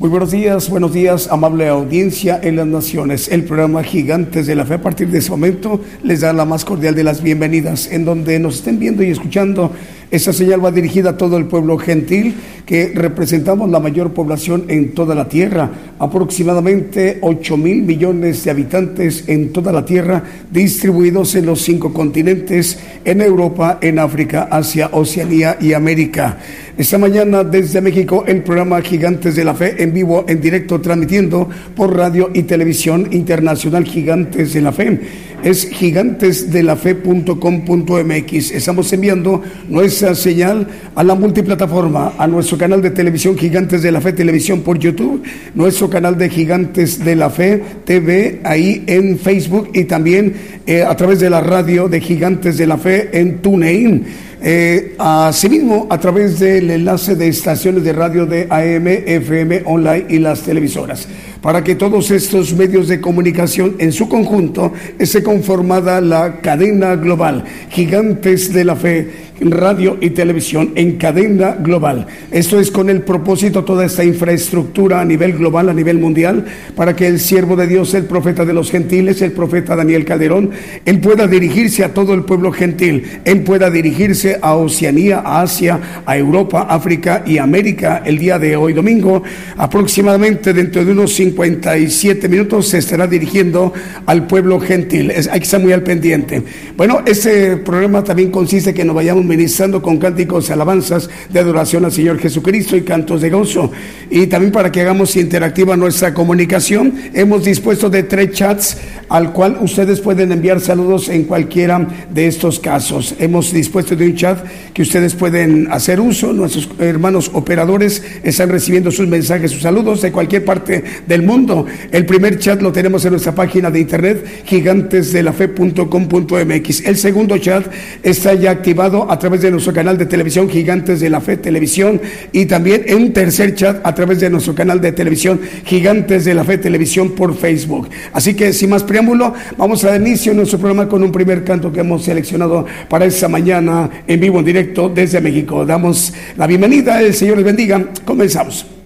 Muy buenos días, buenos días, amable audiencia en las naciones. El programa Gigantes de la Fe a partir de ese momento les da la más cordial de las bienvenidas, en donde nos estén viendo y escuchando. Esta señal va dirigida a todo el pueblo gentil, que representamos la mayor población en toda la tierra, aproximadamente 8 mil millones de habitantes en toda la tierra, distribuidos en los cinco continentes, en Europa, en África, Asia, Oceanía y América. Esta mañana desde México el programa Gigantes de la Fe en vivo, en directo, transmitiendo por radio y televisión internacional Gigantes de la Fe. Es gigantesdelafe.com.mx. Estamos enviando nuestra señal a la multiplataforma, a nuestro canal de televisión Gigantes de la Fe Televisión por YouTube, nuestro canal de Gigantes de la Fe TV ahí en Facebook y también eh, a través de la radio de Gigantes de la Fe en TuneIn. Eh, asimismo, a través del enlace de estaciones de radio de AM, FM, online y las televisoras para que todos estos medios de comunicación en su conjunto esté conformada la cadena global, gigantes de la fe, radio y televisión en cadena global. Esto es con el propósito, toda esta infraestructura a nivel global, a nivel mundial, para que el siervo de Dios, el profeta de los gentiles, el profeta Daniel Calderón, él pueda dirigirse a todo el pueblo gentil, él pueda dirigirse a Oceanía, a Asia, a Europa, África y América el día de hoy domingo, aproximadamente dentro de unos 57 minutos se estará dirigiendo al pueblo gentil. hay que estar muy al pendiente. Bueno, este programa también consiste en que nos vayamos ministrando con cánticos alabanzas de adoración al Señor Jesucristo y cantos de gozo. Y también para que hagamos interactiva nuestra comunicación, hemos dispuesto de tres chats al cual ustedes pueden enviar saludos en cualquiera de estos casos. Hemos dispuesto de un chat que ustedes pueden hacer uso. Nuestros hermanos operadores están recibiendo sus mensajes, sus saludos de cualquier parte del mundo. El primer chat lo tenemos en nuestra página de internet gigantesdelafe.com.mx. El segundo chat está ya activado través de nuestro canal de televisión Gigantes de la Fe Televisión y también en un tercer chat a través de nuestro canal de televisión Gigantes de la Fe Televisión por Facebook. Así que sin más preámbulo, vamos a dar inicio a nuestro programa con un primer canto que hemos seleccionado para esta mañana en vivo, en directo desde México. Damos la bienvenida, el Señor les bendiga. Comenzamos.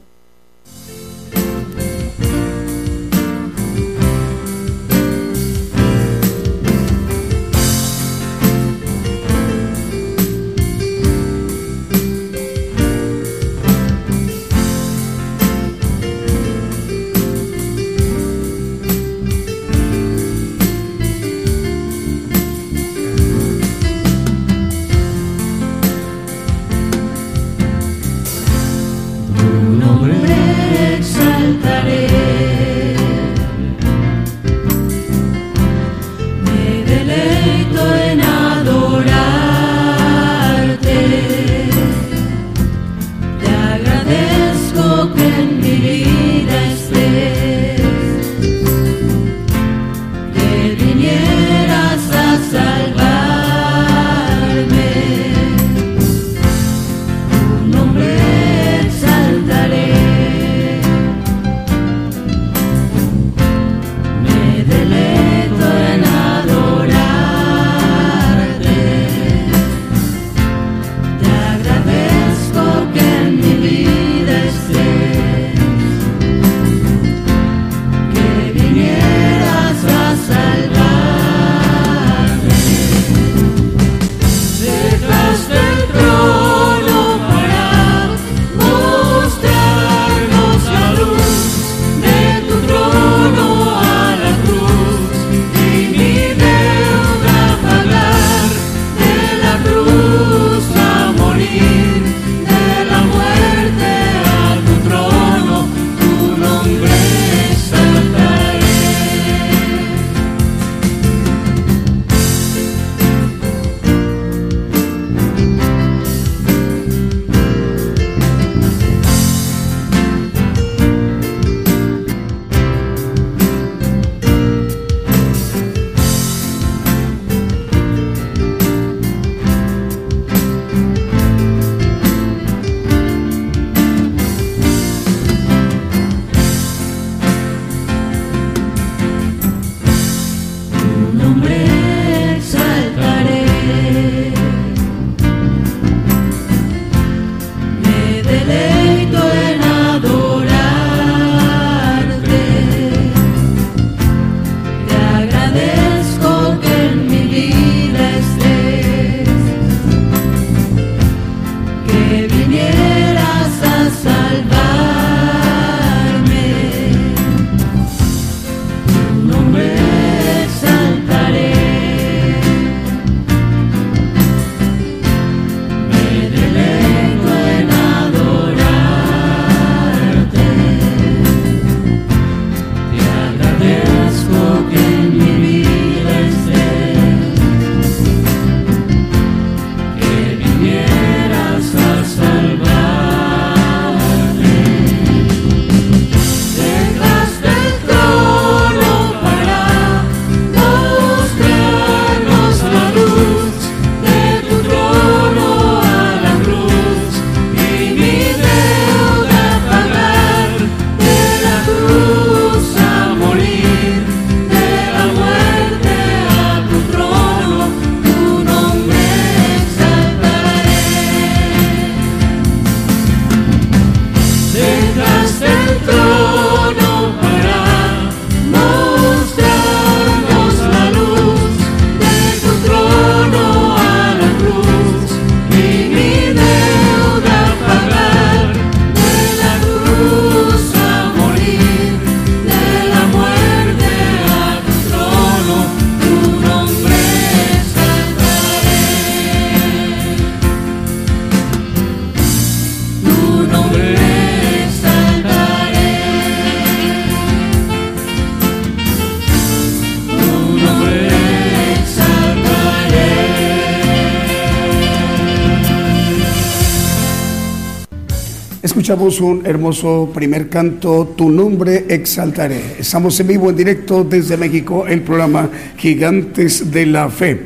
Escuchamos un hermoso primer canto, Tu nombre exaltaré. Estamos en vivo, en directo desde México, el programa Gigantes de la Fe.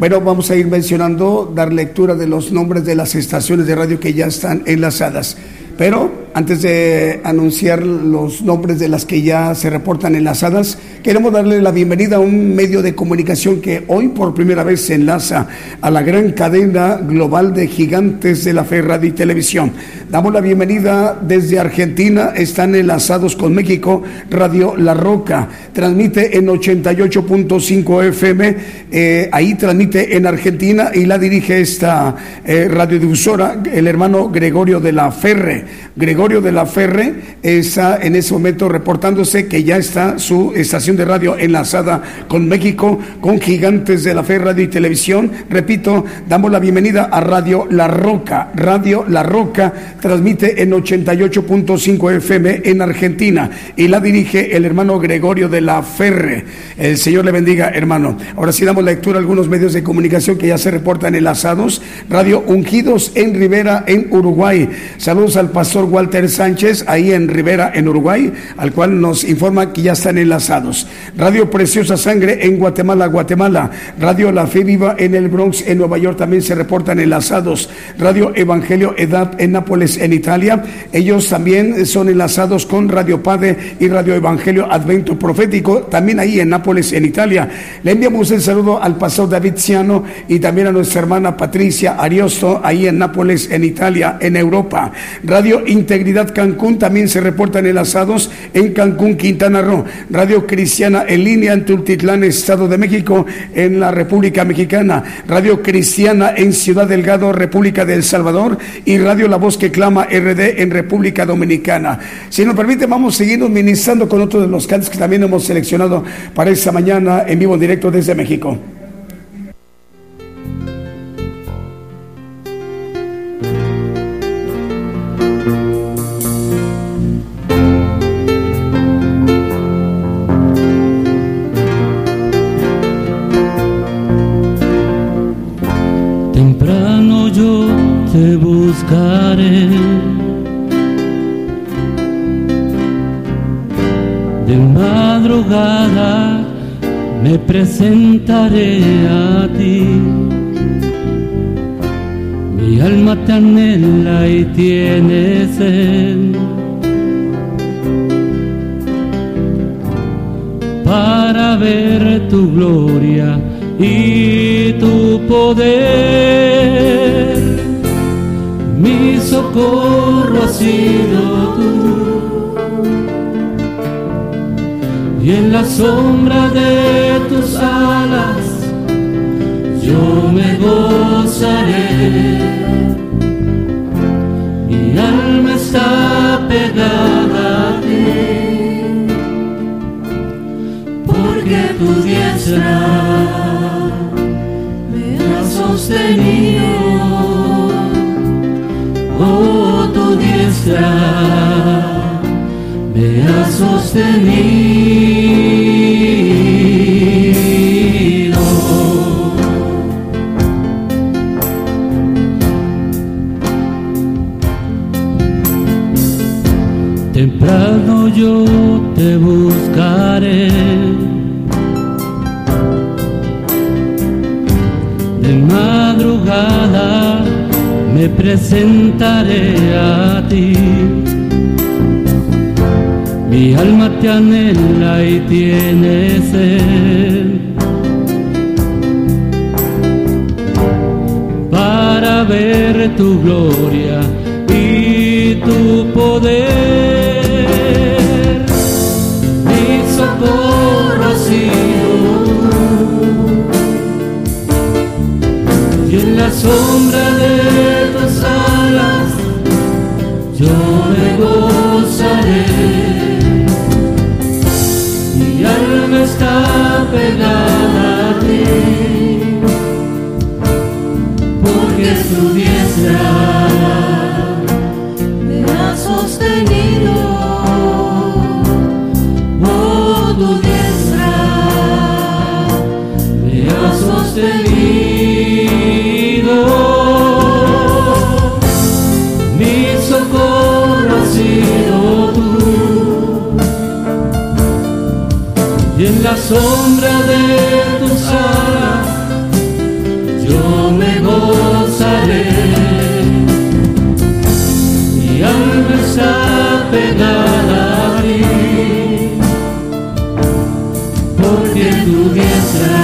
Bueno, vamos a ir mencionando, dar lectura de los nombres de las estaciones de radio que ya están enlazadas. Pero antes de anunciar los nombres de las que ya se reportan enlazadas, queremos darle la bienvenida a un medio de comunicación que hoy por primera vez se enlaza a la gran cadena global de gigantes de la fe, radio y televisión. Damos la bienvenida desde Argentina, están enlazados con México, Radio La Roca, transmite en 88.5 FM, eh, ahí transmite en Argentina y la dirige esta eh, radiodifusora, el hermano Gregorio de la Ferre. Gregorio de la Ferre está en ese momento reportándose que ya está su estación de radio enlazada con México, con gigantes de la fe, radio y televisión. Repito, damos la bienvenida a Radio La Roca. Radio La Roca transmite en 88.5 FM en Argentina y la dirige el hermano Gregorio de la Ferre. El Señor le bendiga, hermano. Ahora sí damos lectura a algunos medios de comunicación que ya se reportan enlazados. Radio Ungidos en Rivera, en Uruguay. Saludos al pastor Walter Sánchez, ahí en Rivera, en Uruguay, al cual nos informa que ya están enlazados. Radio Preciosa Sangre en Guatemala, Guatemala. Radio La Fe Viva en el Bronx, en Nueva York, también se reportan enlazados. Radio Evangelio Edad en Nápoles, en Italia. Ellos también son enlazados con Radio Padre y Radio Evangelio Advento Profético, también ahí en Nápoles, en Italia. Le enviamos el saludo al pastor David Ciano y también a nuestra hermana Patricia Ariosto, ahí en Nápoles, en Italia, en Europa. Radio Integridad Cancún también se reportan enlazados en Cancún, Quintana Roo. Radio Cristiana en línea en Tultitlán, Estado de México, en la República Mexicana. Radio Cristiana en Ciudad Delgado, República de El Salvador. Y Radio La Voz que Clama RD en República Dominicana. Si nos permite, vamos a seguir ministrando con otros de los cantos que también hemos seleccionado para esta mañana en vivo directo desde México. Me presentaré a ti. Mi alma te anhela y tiene sed. Para ver tu gloria y tu poder. Mi socorro ha sido tú y en la sombra de tus alas yo me gozaré. Mi alma está pegada a ti, porque tu diestra me ha sostenido. Oh, tu diestra me ha sostenido. Tiene sed para ver tu gloria sombra de tus alas yo me gozaré. Y al estar pegada a ti porque tu diestra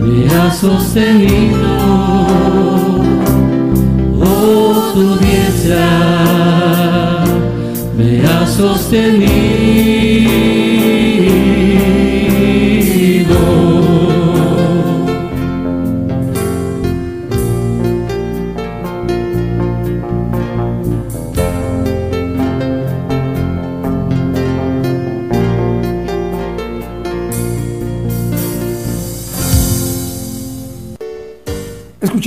me ha sostenido. Oh tu diestra me ha sostenido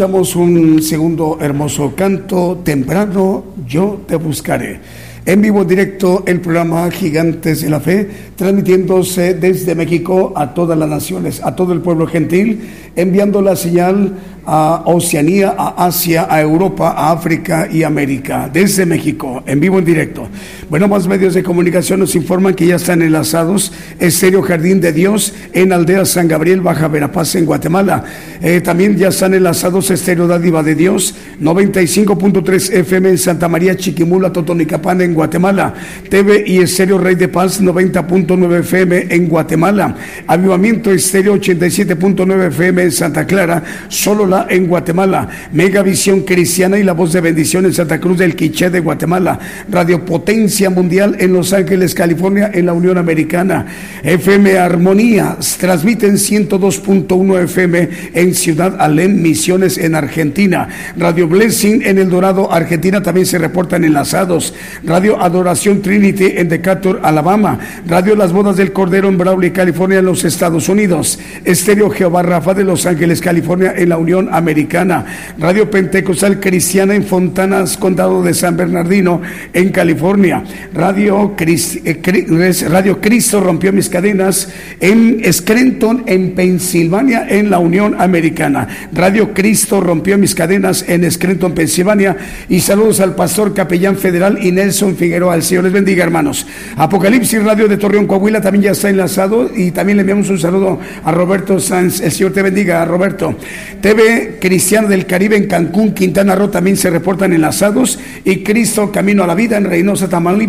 un segundo hermoso canto, temprano yo te buscaré. En vivo directo el programa Gigantes de la Fe, transmitiéndose desde México a todas las naciones, a todo el pueblo gentil, enviando la señal a Oceanía, a Asia, a Europa, a África y América, desde México, en vivo en directo. Bueno, más medios de comunicación nos informan que ya están enlazados Estéreo Jardín de Dios en Aldea San Gabriel, Baja Verapaz, en Guatemala. Eh, también ya están enlazados Estéreo Dádiva de Dios, 95.3 FM en Santa María Chiquimula, Totonicapán, en Guatemala. TV y Estéreo Rey de Paz, 90.9 FM en Guatemala. Avivamiento Estéreo 87.9 FM en Santa Clara, solo en Guatemala, Megavisión Cristiana y La Voz de Bendición en Santa Cruz del Quiché de Guatemala, Radio Potencia Mundial en Los Ángeles, California, en la Unión Americana, FM Armonía, transmiten 102.1 FM en Ciudad Alem, Misiones en Argentina, Radio Blessing en El Dorado, Argentina, también se reportan enlazados, Radio Adoración Trinity en Decatur, Alabama, Radio Las Bodas del Cordero en Brawley, California, en los Estados Unidos, Estéreo Jehová Rafa de Los Ángeles, California, en la Unión Americana, Radio Pentecostal Cristiana en Fontanas, Condado de San Bernardino, en California, Radio, eh, Radio Cristo rompió mis cadenas en Scranton, en Pensilvania, en la Unión Americana. Radio Cristo rompió mis cadenas en Scranton, Pensilvania. Y saludos al pastor capellán federal y Nelson Figueroa. El Señor les bendiga, hermanos. Apocalipsis Radio de Torreón, Coahuila también ya está enlazado y también le enviamos un saludo a Roberto Sanz. El Señor te bendiga, Roberto. TV Cristiano del Caribe en Cancún, Quintana Roo también se reportan enlazados y Cristo Camino a la Vida en Reynosa, Tamaulipas,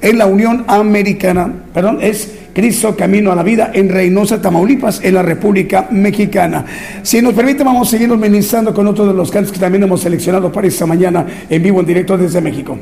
en la Unión Americana, perdón, es Cristo Camino a la Vida en Reynosa, Tamaulipas, en la República Mexicana. Si nos permite, vamos a seguir ministrando con otro de los cantos que también hemos seleccionado para esta mañana en vivo, en directo desde México.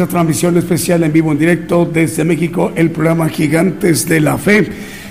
Esta transmisión especial en vivo en directo desde México, el programa Gigantes de la Fe.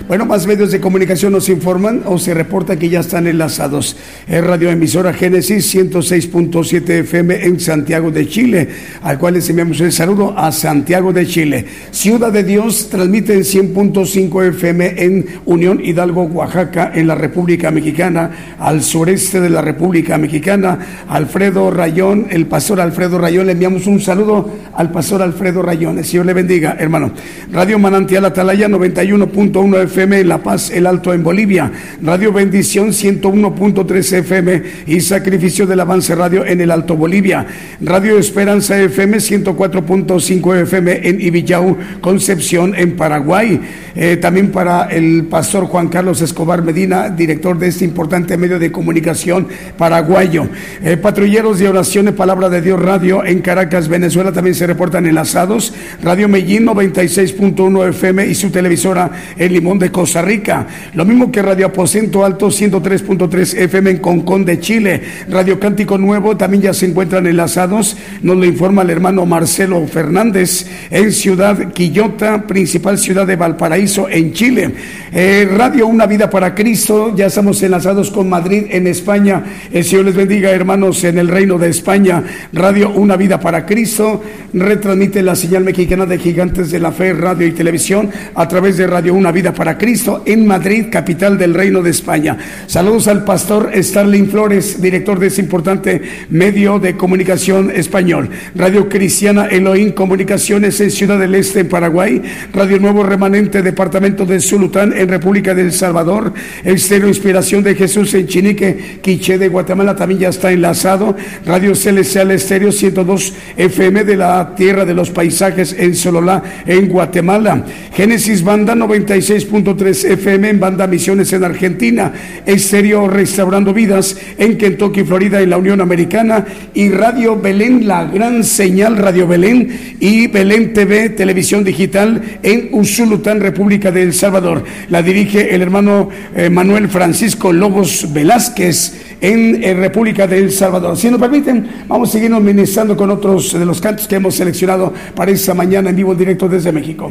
Bueno, más medios de comunicación nos informan o se reporta que ya están enlazados. Es Radio Emisora Génesis 106.7 FM en Santiago de Chile, al cual les enviamos el saludo a Santiago de Chile. Ciudad de Dios transmite en 100.5 FM en Unión Hidalgo, Oaxaca, en la República Mexicana, al sureste de la República Mexicana. Alfredo Rayón, el pastor Alfredo Rayón, le enviamos un saludo al pastor Alfredo Rayón. El Señor le bendiga, hermano. Radio Manantial Atalaya 91.1 FM FM en La Paz, El Alto en Bolivia, Radio Bendición 101.3 FM y Sacrificio del Avance Radio en El Alto Bolivia, Radio Esperanza FM 104.5 FM en Ibillau, Concepción en Paraguay. Eh, también para el pastor Juan Carlos Escobar Medina, director de este importante medio de comunicación paraguayo. Eh, patrulleros de oraciones, Palabra de Dios Radio en Caracas, Venezuela también se reportan enlazados. Radio Medellín 96.1 FM y su televisora El Limón de Costa Rica. Lo mismo que Radio Aposento Alto 103.3 FM en Concón de Chile. Radio Cántico Nuevo también ya se encuentran enlazados. Nos lo informa el hermano Marcelo Fernández en Ciudad Quillota, principal ciudad de Valparaíso en Chile. Eh, Radio Una Vida para Cristo, ya estamos enlazados con Madrid en España. El Señor les bendiga, hermanos, en el reino de España. Radio Una Vida para Cristo retransmite la señal mexicana de Gigantes de la Fe, radio y televisión a través de Radio Una Vida para Cristo en Madrid, capital del Reino de España. Saludos al pastor Starling Flores, director de ese importante medio de comunicación español. Radio Cristiana Elohim Comunicaciones en Ciudad del Este, en Paraguay. Radio Nuevo Remanente, Departamento de Zulután, en República del Salvador. Estéreo Inspiración de Jesús en Chinique, Quiché de Guatemala también ya está enlazado. Radio Celestial Estéreo 102 FM de la Tierra de los Paisajes en Sololá, en Guatemala. Génesis Banda 96. 3 FM en Banda Misiones en Argentina, Estéreo Restaurando Vidas en Kentucky, Florida, en la Unión Americana, y Radio Belén, la gran señal Radio Belén, y Belén TV, televisión digital en Usulután, República de El Salvador. La dirige el hermano eh, Manuel Francisco Lobos Velázquez en República de El Salvador. Si nos permiten, vamos a seguirnos ministrando con otros de los cantos que hemos seleccionado para esta mañana en vivo en directo desde México.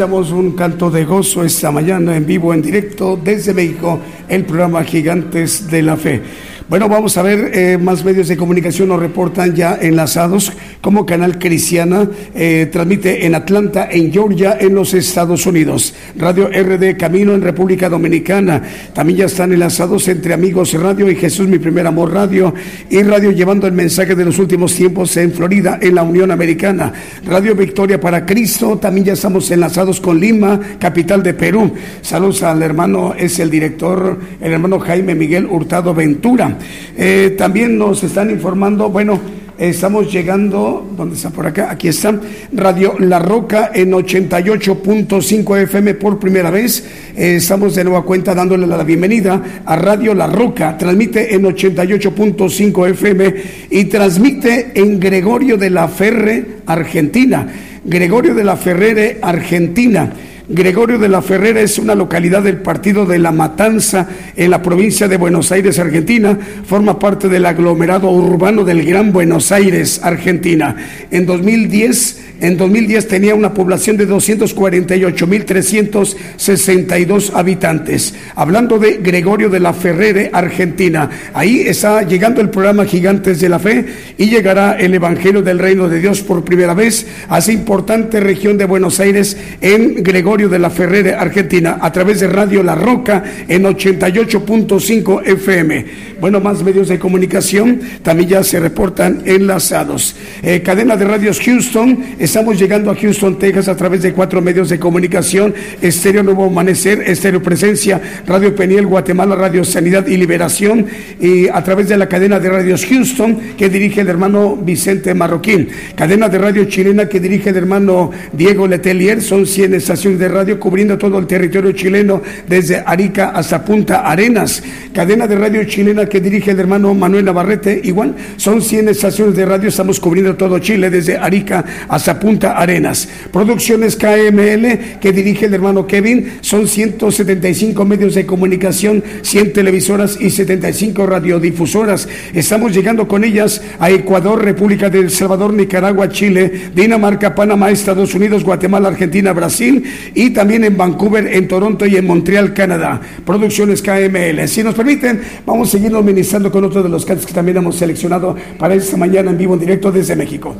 Escuchamos un canto de gozo esta mañana en vivo, en directo desde México, el programa Gigantes de la Fe. Bueno, vamos a ver, eh, más medios de comunicación nos reportan ya enlazados como Canal Cristiana, eh, transmite en Atlanta, en Georgia, en los Estados Unidos. Radio RD Camino en República Dominicana. También ya están enlazados entre Amigos Radio y Jesús Mi Primer Amor Radio y Radio Llevando el Mensaje de los Últimos Tiempos en Florida, en la Unión Americana. Radio Victoria para Cristo, también ya estamos enlazados con Lima, capital de Perú. Saludos al hermano, es el director, el hermano Jaime Miguel Hurtado Ventura. Eh, también nos están informando, bueno, estamos llegando, ¿dónde está por acá? Aquí está, Radio La Roca en 88.5 FM por primera vez. Eh, estamos de nueva cuenta dándole la bienvenida a Radio La Roca. Transmite en 88.5 FM y transmite en Gregorio de la Ferre, Argentina. Gregorio de la Ferrere, Argentina. Gregorio de la Ferrera es una localidad del partido de La Matanza en la provincia de Buenos Aires, Argentina. Forma parte del aglomerado urbano del Gran Buenos Aires, Argentina. En 2010, en 2010 tenía una población de 248.362 habitantes. Hablando de Gregorio de la Ferrere, Argentina. Ahí está llegando el programa Gigantes de la Fe y llegará el Evangelio del Reino de Dios por primera vez a esa importante región de Buenos Aires en Gregorio de la Ferrere, Argentina, a través de Radio La Roca en 88.5 FM. Bueno, más medios de comunicación también ya se reportan enlazados. Eh, cadena de radios Houston, estamos llegando a Houston, Texas, a través de cuatro medios de comunicación: Estéreo Nuevo Amanecer, Estéreo Presencia, Radio Peniel, Guatemala, Radio Sanidad y Liberación, y a través de la cadena de radios Houston que dirige el hermano Vicente Marroquín. Cadena de radio chilena que dirige el hermano Diego Letelier, son 100 estaciones de radio cubriendo todo el territorio chileno desde Arica hasta Punta Arenas. Cadena de radio chilena que dirige el hermano Manuel Navarrete, igual son 100 estaciones de radio, estamos cubriendo todo Chile desde Arica hasta Punta Arenas. Producciones KML que dirige el hermano Kevin, son 175 medios de comunicación, 100 televisoras y 75 radiodifusoras. Estamos llegando con ellas a Ecuador, República del Salvador, Nicaragua, Chile, Dinamarca, Panamá, Estados Unidos, Guatemala, Argentina, Brasil y también en Vancouver, en Toronto y en Montreal, Canadá. Producciones KML. Si nos permiten, vamos a seguirnos ministrando con otro de los cantos que también hemos seleccionado para esta mañana en vivo, en directo desde México.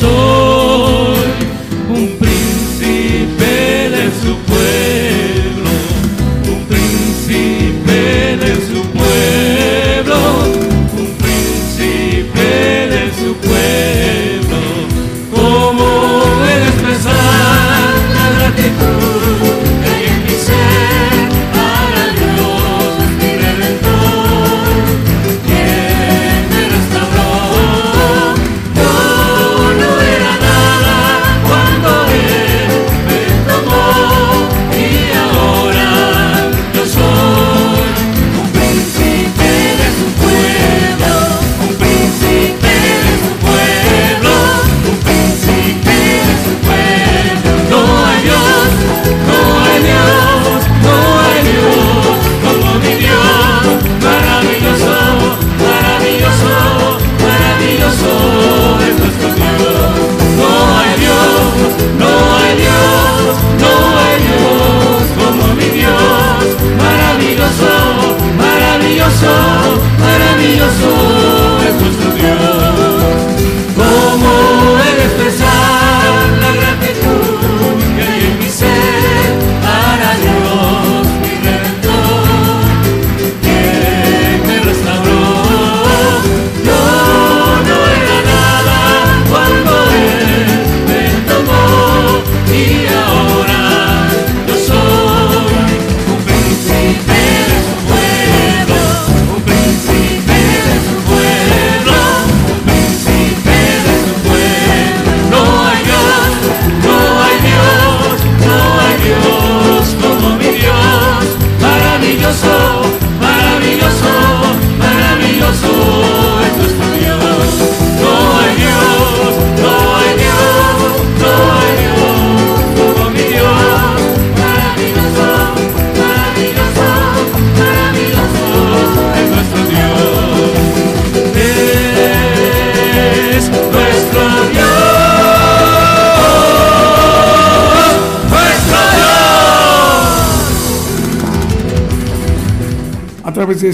De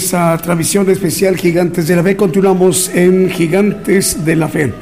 esa transmisión especial Gigantes de la Fe, continuamos en Gigantes de la Fe.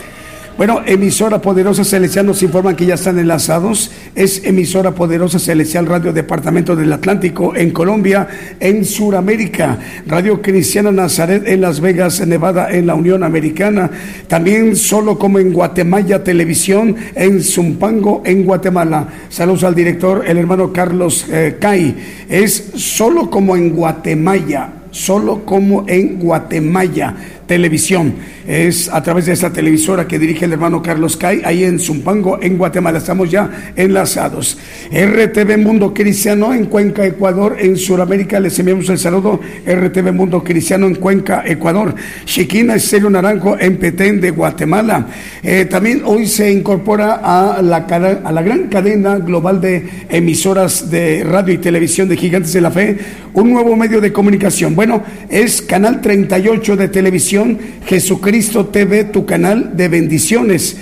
Bueno, emisora poderosa celestial nos informan que ya están enlazados. Es emisora poderosa celestial Radio Departamento del Atlántico en Colombia, en Sudamérica. Radio Cristiana Nazaret en Las Vegas, Nevada, en la Unión Americana. También solo como en Guatemala Televisión, en Zumpango, en Guatemala. Saludos al director, el hermano Carlos eh, Cay. Es solo como en Guatemala solo como en Guatemala televisión. Es a través de esta televisora que dirige el hermano Carlos Cay, ahí en Zumpango, en Guatemala. Estamos ya enlazados. RTV Mundo Cristiano en Cuenca, Ecuador. En Sudamérica les enviamos el saludo. RTV Mundo Cristiano en Cuenca, Ecuador. Chiquina Estéreo Naranjo en Petén de Guatemala. Eh, también hoy se incorpora a la, a la gran cadena global de emisoras de radio y televisión de Gigantes de la Fe, un nuevo medio de comunicación. Bueno, es Canal 38 de televisión Jesucristo TV, tu canal de bendiciones.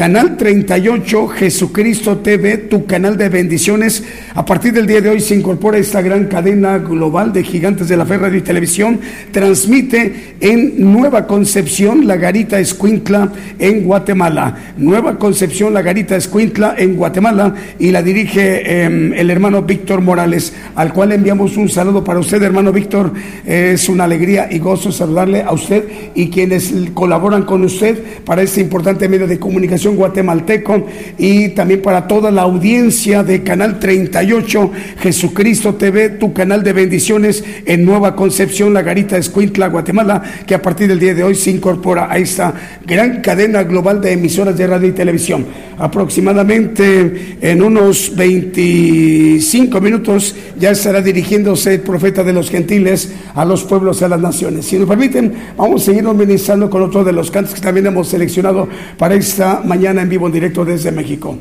Canal 38, Jesucristo TV, tu canal de bendiciones. A partir del día de hoy se incorpora esta gran cadena global de gigantes de la fe, radio y televisión. Transmite en Nueva Concepción, La Garita Escuintla, en Guatemala. Nueva Concepción, La Garita Escuintla, en Guatemala. Y la dirige em, el hermano Víctor Morales, al cual enviamos un saludo para usted, hermano Víctor. Es una alegría y gozo saludarle a usted y quienes colaboran con usted para este importante medio de comunicación Guatemalteco y también para toda la audiencia de Canal 38, Jesucristo TV, tu canal de bendiciones en Nueva Concepción, La Garita Escuintla, Guatemala, que a partir del día de hoy se incorpora a esta gran cadena global de emisoras de radio y televisión. Aproximadamente en unos 25 minutos ya estará dirigiéndose el profeta de los gentiles a los pueblos y a las naciones. Si nos permiten, vamos a seguir ministrando con otro de los cantos que también hemos seleccionado para esta mañana en vivo en directo desde México.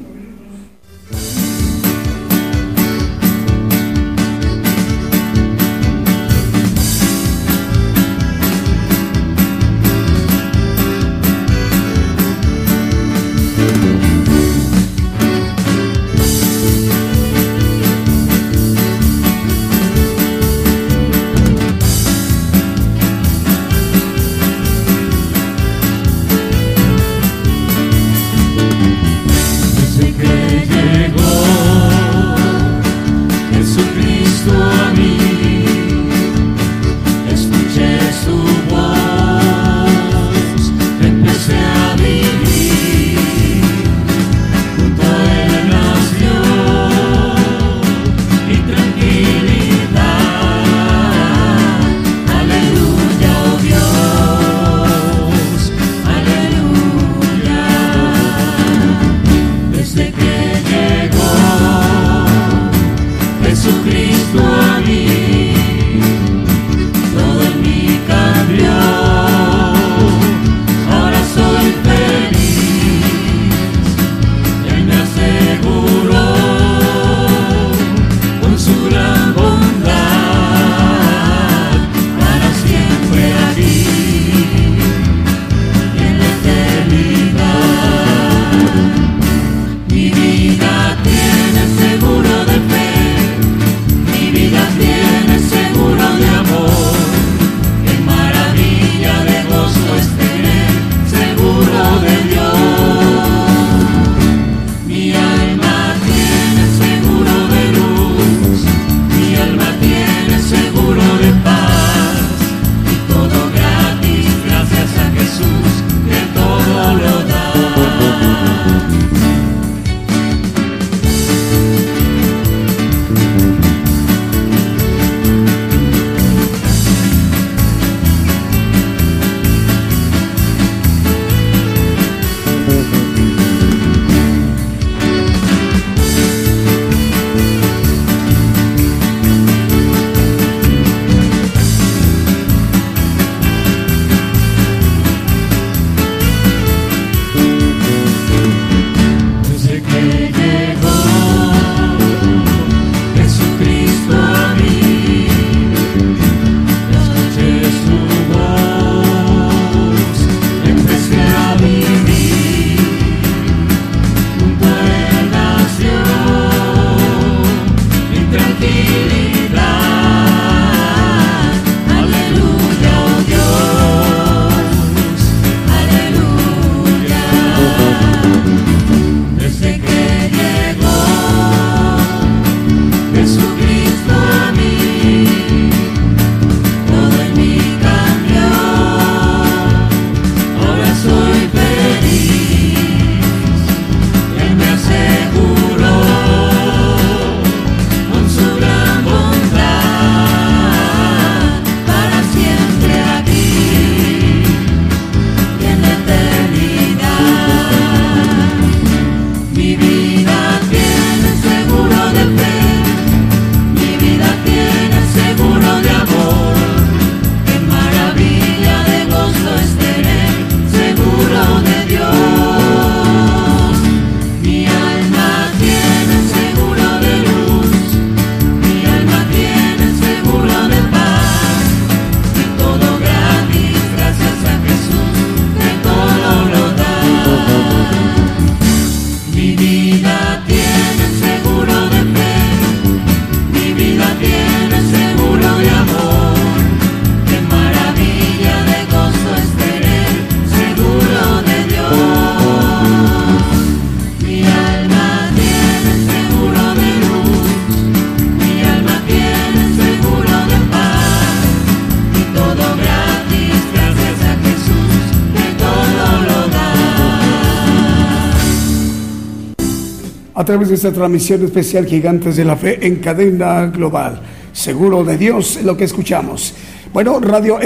De esta transmisión especial Gigantes de la Fe en cadena global. Seguro de Dios lo que escuchamos. Bueno, Radio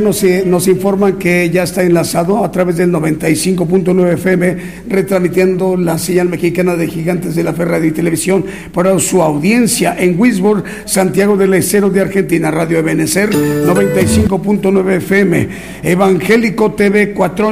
nos, eh, nos informan que ya está enlazado a través del 95.9 FM, retransmitiendo la señal mexicana de Gigantes de la Fe Radio y Televisión para su audiencia en Wisborne, Santiago del Estero de Argentina. Radio Ebenecer 95.9 FM, Evangélico TV 4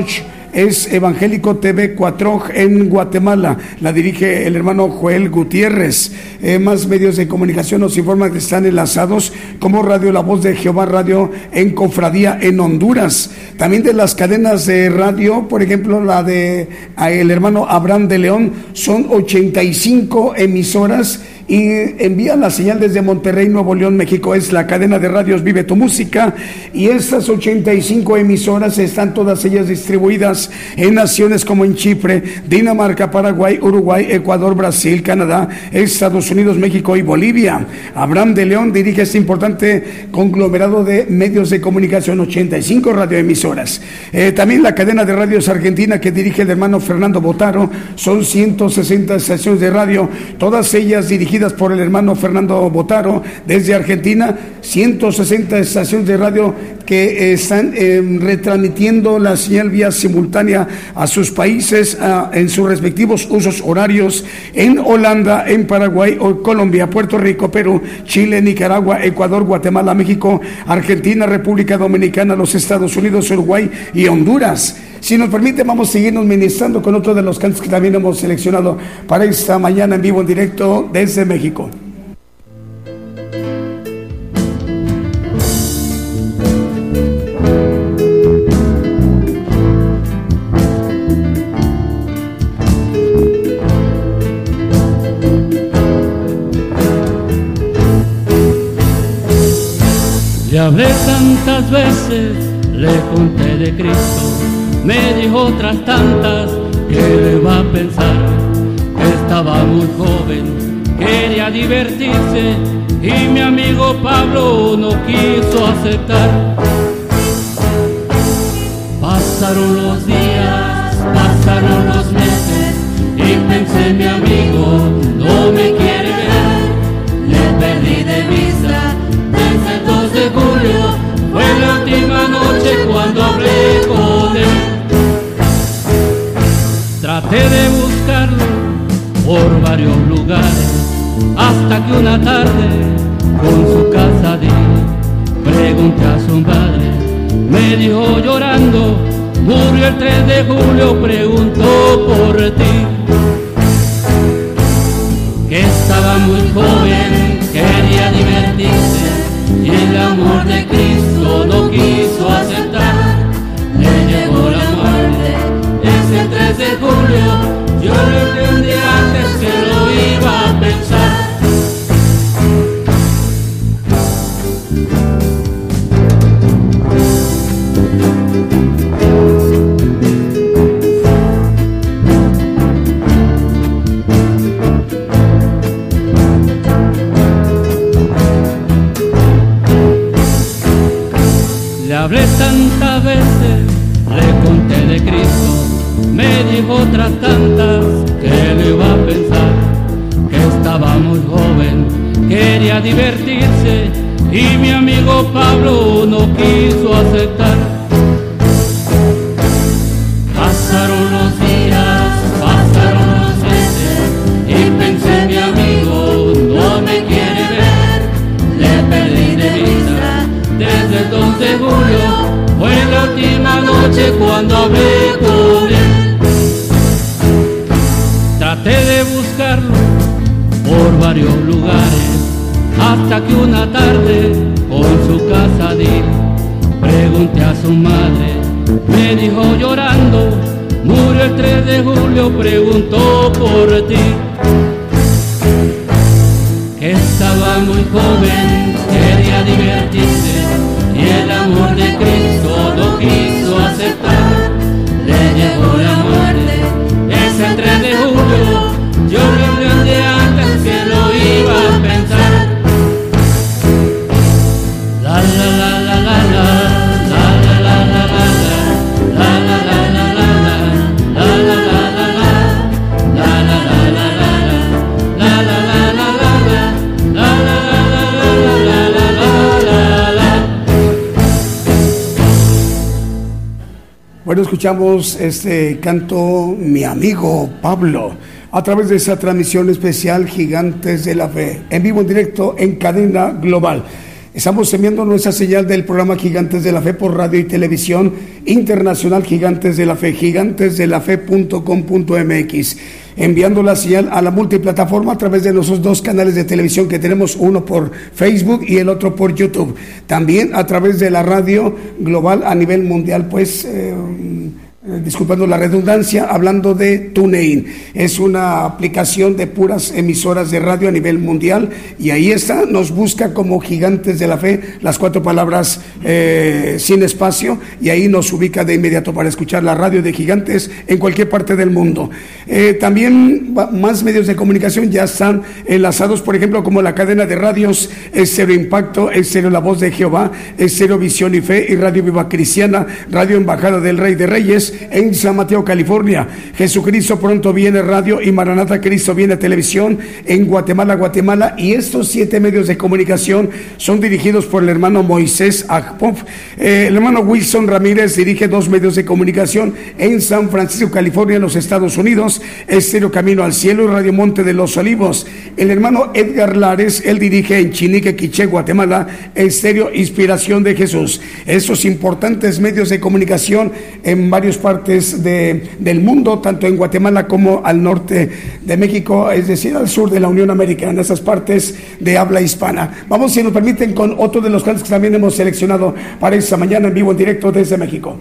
es Evangélico TV 4 en Guatemala. La dirige el hermano Joel Gutiérrez. Eh, más medios de comunicación nos informan que están enlazados como Radio La Voz de Jehová Radio en Cofradía en Honduras. También de las cadenas de radio, por ejemplo, la de el hermano Abraham de León, son 85 emisoras y envía la señal desde Monterrey, Nuevo León, México. Es la cadena de radios Vive tu Música y estas 85 emisoras están todas ellas distribuidas en naciones como en Chipre, Dinamarca, Paraguay, Uruguay, Ecuador, Brasil, Canadá, Estados Unidos, México y Bolivia. Abraham de León dirige este importante conglomerado de medios de comunicación, 85 radioemisoras. Eh, también la cadena de radios argentina que dirige el hermano Fernando Botaro, son 160 estaciones de radio, todas ellas dirigidas por el hermano Fernando Botaro desde Argentina, 160 estaciones de radio que están em, retransmitiendo la señal vía simultánea a sus países en sus respectivos usos horarios en Holanda, en Paraguay, Colombia, Puerto Rico, Perú, Chile, Nicaragua, Ecuador, Guatemala, México, Argentina, República Dominicana, los Estados Unidos, Uruguay y Honduras. Si nos permite, vamos a seguirnos ministrando con otro de los cantos que también hemos seleccionado para esta mañana en vivo en directo desde México. Le hablé tantas veces, le conté de Cristo me dijo otras tantas que le va a pensar estaba muy joven, quería divertirse y mi amigo Pablo no quiso aceptar. Pasaron los días, pasaron los meses y pensé mi amigo no me quiere ver, le perdí de vista desde el 2 de julio, fue la última noche cuando hablé Traté de buscarlo por varios lugares hasta que una tarde con su casa di, pregunté a su madre, me dijo llorando, murió el 3 de julio, preguntó por ti. Que estaba muy joven, quería divertirse y el amor de Cristo no quiso de julio, yo lo entendí antes que lo iba a pensar. Divertirse y mi amigo Pablo no quiso aceptar. Pasaron los días, pasaron los meses y pensé mi amigo no me quiere ver, le perdí de vista desde el 2 de julio, fue la última noche cuando hablé con hasta que una tarde con su casa di. Pregunté a su madre, me dijo llorando, murió el 3 de julio, preguntó por ti. Que estaba muy joven, quería divertirse Escuchamos este canto Mi amigo Pablo a través de esa transmisión especial Gigantes de la Fe, en vivo en directo en cadena global. Estamos enviando nuestra señal del programa Gigantes de la Fe por radio y televisión internacional Gigantes de la Fe, gigantesdelafe.com.mx, enviando la señal a la multiplataforma a través de nuestros dos canales de televisión que tenemos, uno por Facebook y el otro por YouTube. También a través de la radio global a nivel mundial, pues... Eh, disculpando la redundancia, hablando de TuneIn. Es una aplicación de puras emisoras de radio a nivel mundial y ahí está, nos busca como gigantes de la fe las cuatro palabras eh, sin espacio y ahí nos ubica de inmediato para escuchar la radio de gigantes en cualquier parte del mundo. Eh, también más medios de comunicación ya están enlazados, por ejemplo, como la cadena de radios Estero Impacto, Estero La Voz de Jehová, Estero Visión y Fe y Radio Viva Cristiana, Radio Embajada del Rey de Reyes, en San Mateo, California. Jesucristo pronto viene radio y Maranata Cristo viene televisión en Guatemala, Guatemala. Y estos siete medios de comunicación son dirigidos por el hermano Moisés Agpov. Eh, el hermano Wilson Ramírez dirige dos medios de comunicación en San Francisco, California, en los Estados Unidos. Estéreo Camino al Cielo y Radio Monte de los Olivos. El hermano Edgar Lares, él dirige en Chinique, Quiché, Guatemala, Estéreo Inspiración de Jesús. Esos importantes medios de comunicación en varios partes del mundo, tanto en Guatemala como al norte de México, es decir, al sur de la Unión Americana, esas partes de habla hispana. Vamos, si nos permiten, con otro de los cantos que también hemos seleccionado para esta mañana en vivo, en directo desde México.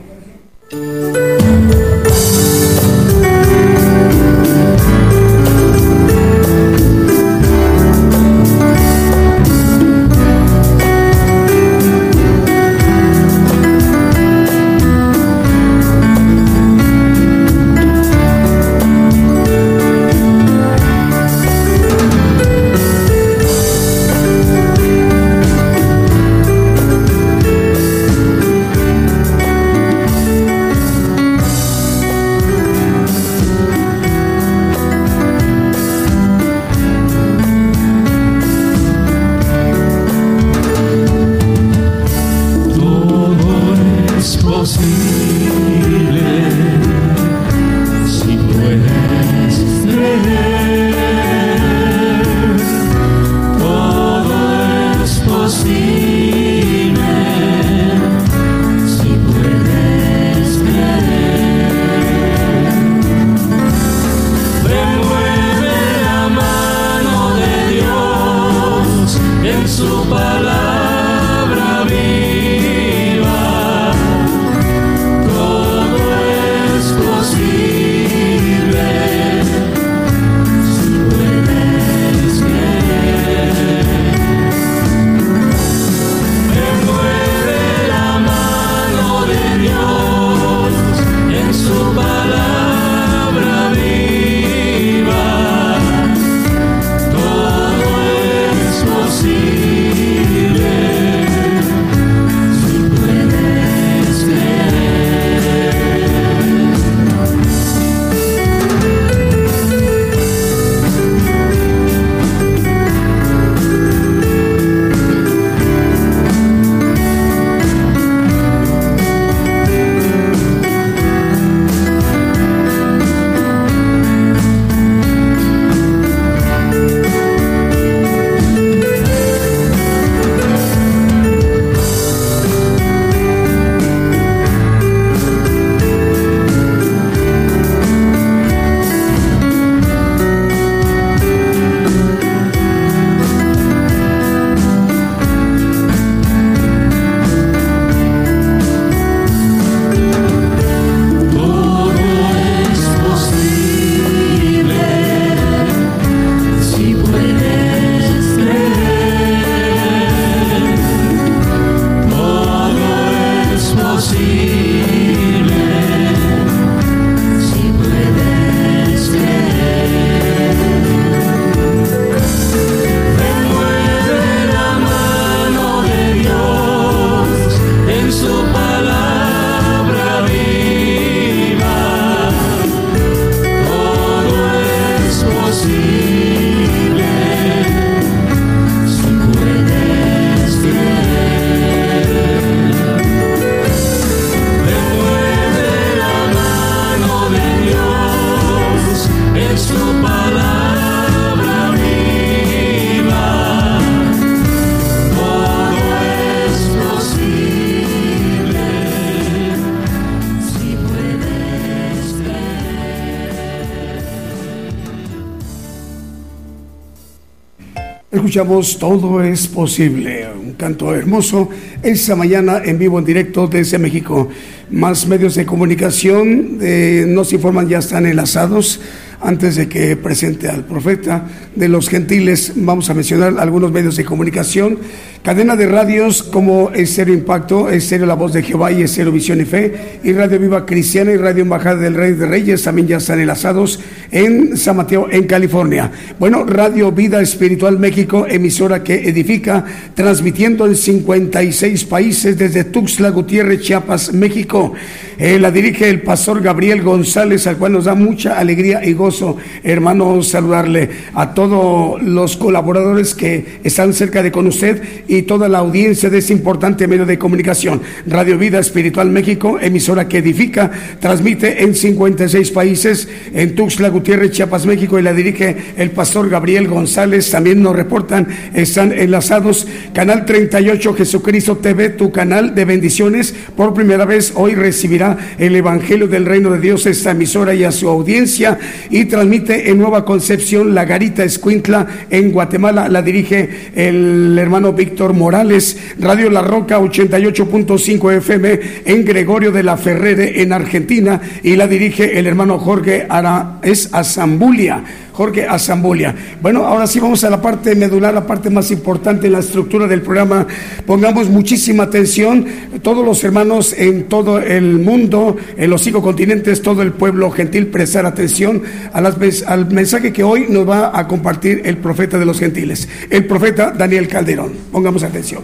Todo es posible, un canto hermoso, esta mañana en vivo, en directo desde México. Más medios de comunicación eh, nos informan, ya están enlazados antes de que presente al profeta de los gentiles, vamos a mencionar algunos medios de comunicación, cadena de radios como Estéreo Impacto, Estéreo La Voz de Jehová y Estéreo Visión y Fe, y Radio Viva Cristiana y Radio Embajada del Rey de Reyes también ya están enlazados en San Mateo, en California. Bueno, Radio Vida Espiritual México, emisora que edifica, transmitiendo en 56 países desde Tuxtla Gutiérrez, Chiapas, México. Eh, la dirige el pastor Gabriel González, al cual nos da mucha alegría y gozo, hermano, saludarle a todos los colaboradores que están cerca de con usted y toda la audiencia de este importante medio de comunicación. Radio Vida Espiritual México, emisora que edifica, transmite en 56 países, en Tuxtla Gutiérrez, Chiapas, México, y la dirige el pastor Gabriel González. También nos reportan, están enlazados. Canal 38 Jesucristo TV, tu canal de bendiciones. Por primera vez hoy recibirá el Evangelio del Reino de Dios, esta emisora y a su audiencia, y transmite en Nueva Concepción la Garita Escuintla en Guatemala. La dirige el hermano Víctor Morales, Radio La Roca 88.5 FM en Gregorio de la Ferrere en Argentina, y la dirige el hermano Jorge Ara, es Azambulia. Jorge Azambulia. Bueno, ahora sí vamos a la parte medular, la parte más importante en la estructura del programa. Pongamos muchísima atención, todos los hermanos en todo el mundo, en los cinco continentes, todo el pueblo gentil, prestar atención al mensaje que hoy nos va a compartir el profeta de los gentiles, el profeta Daniel Calderón. Pongamos atención.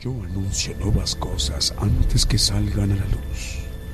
Yo anuncio nuevas cosas antes que salgan a la luz.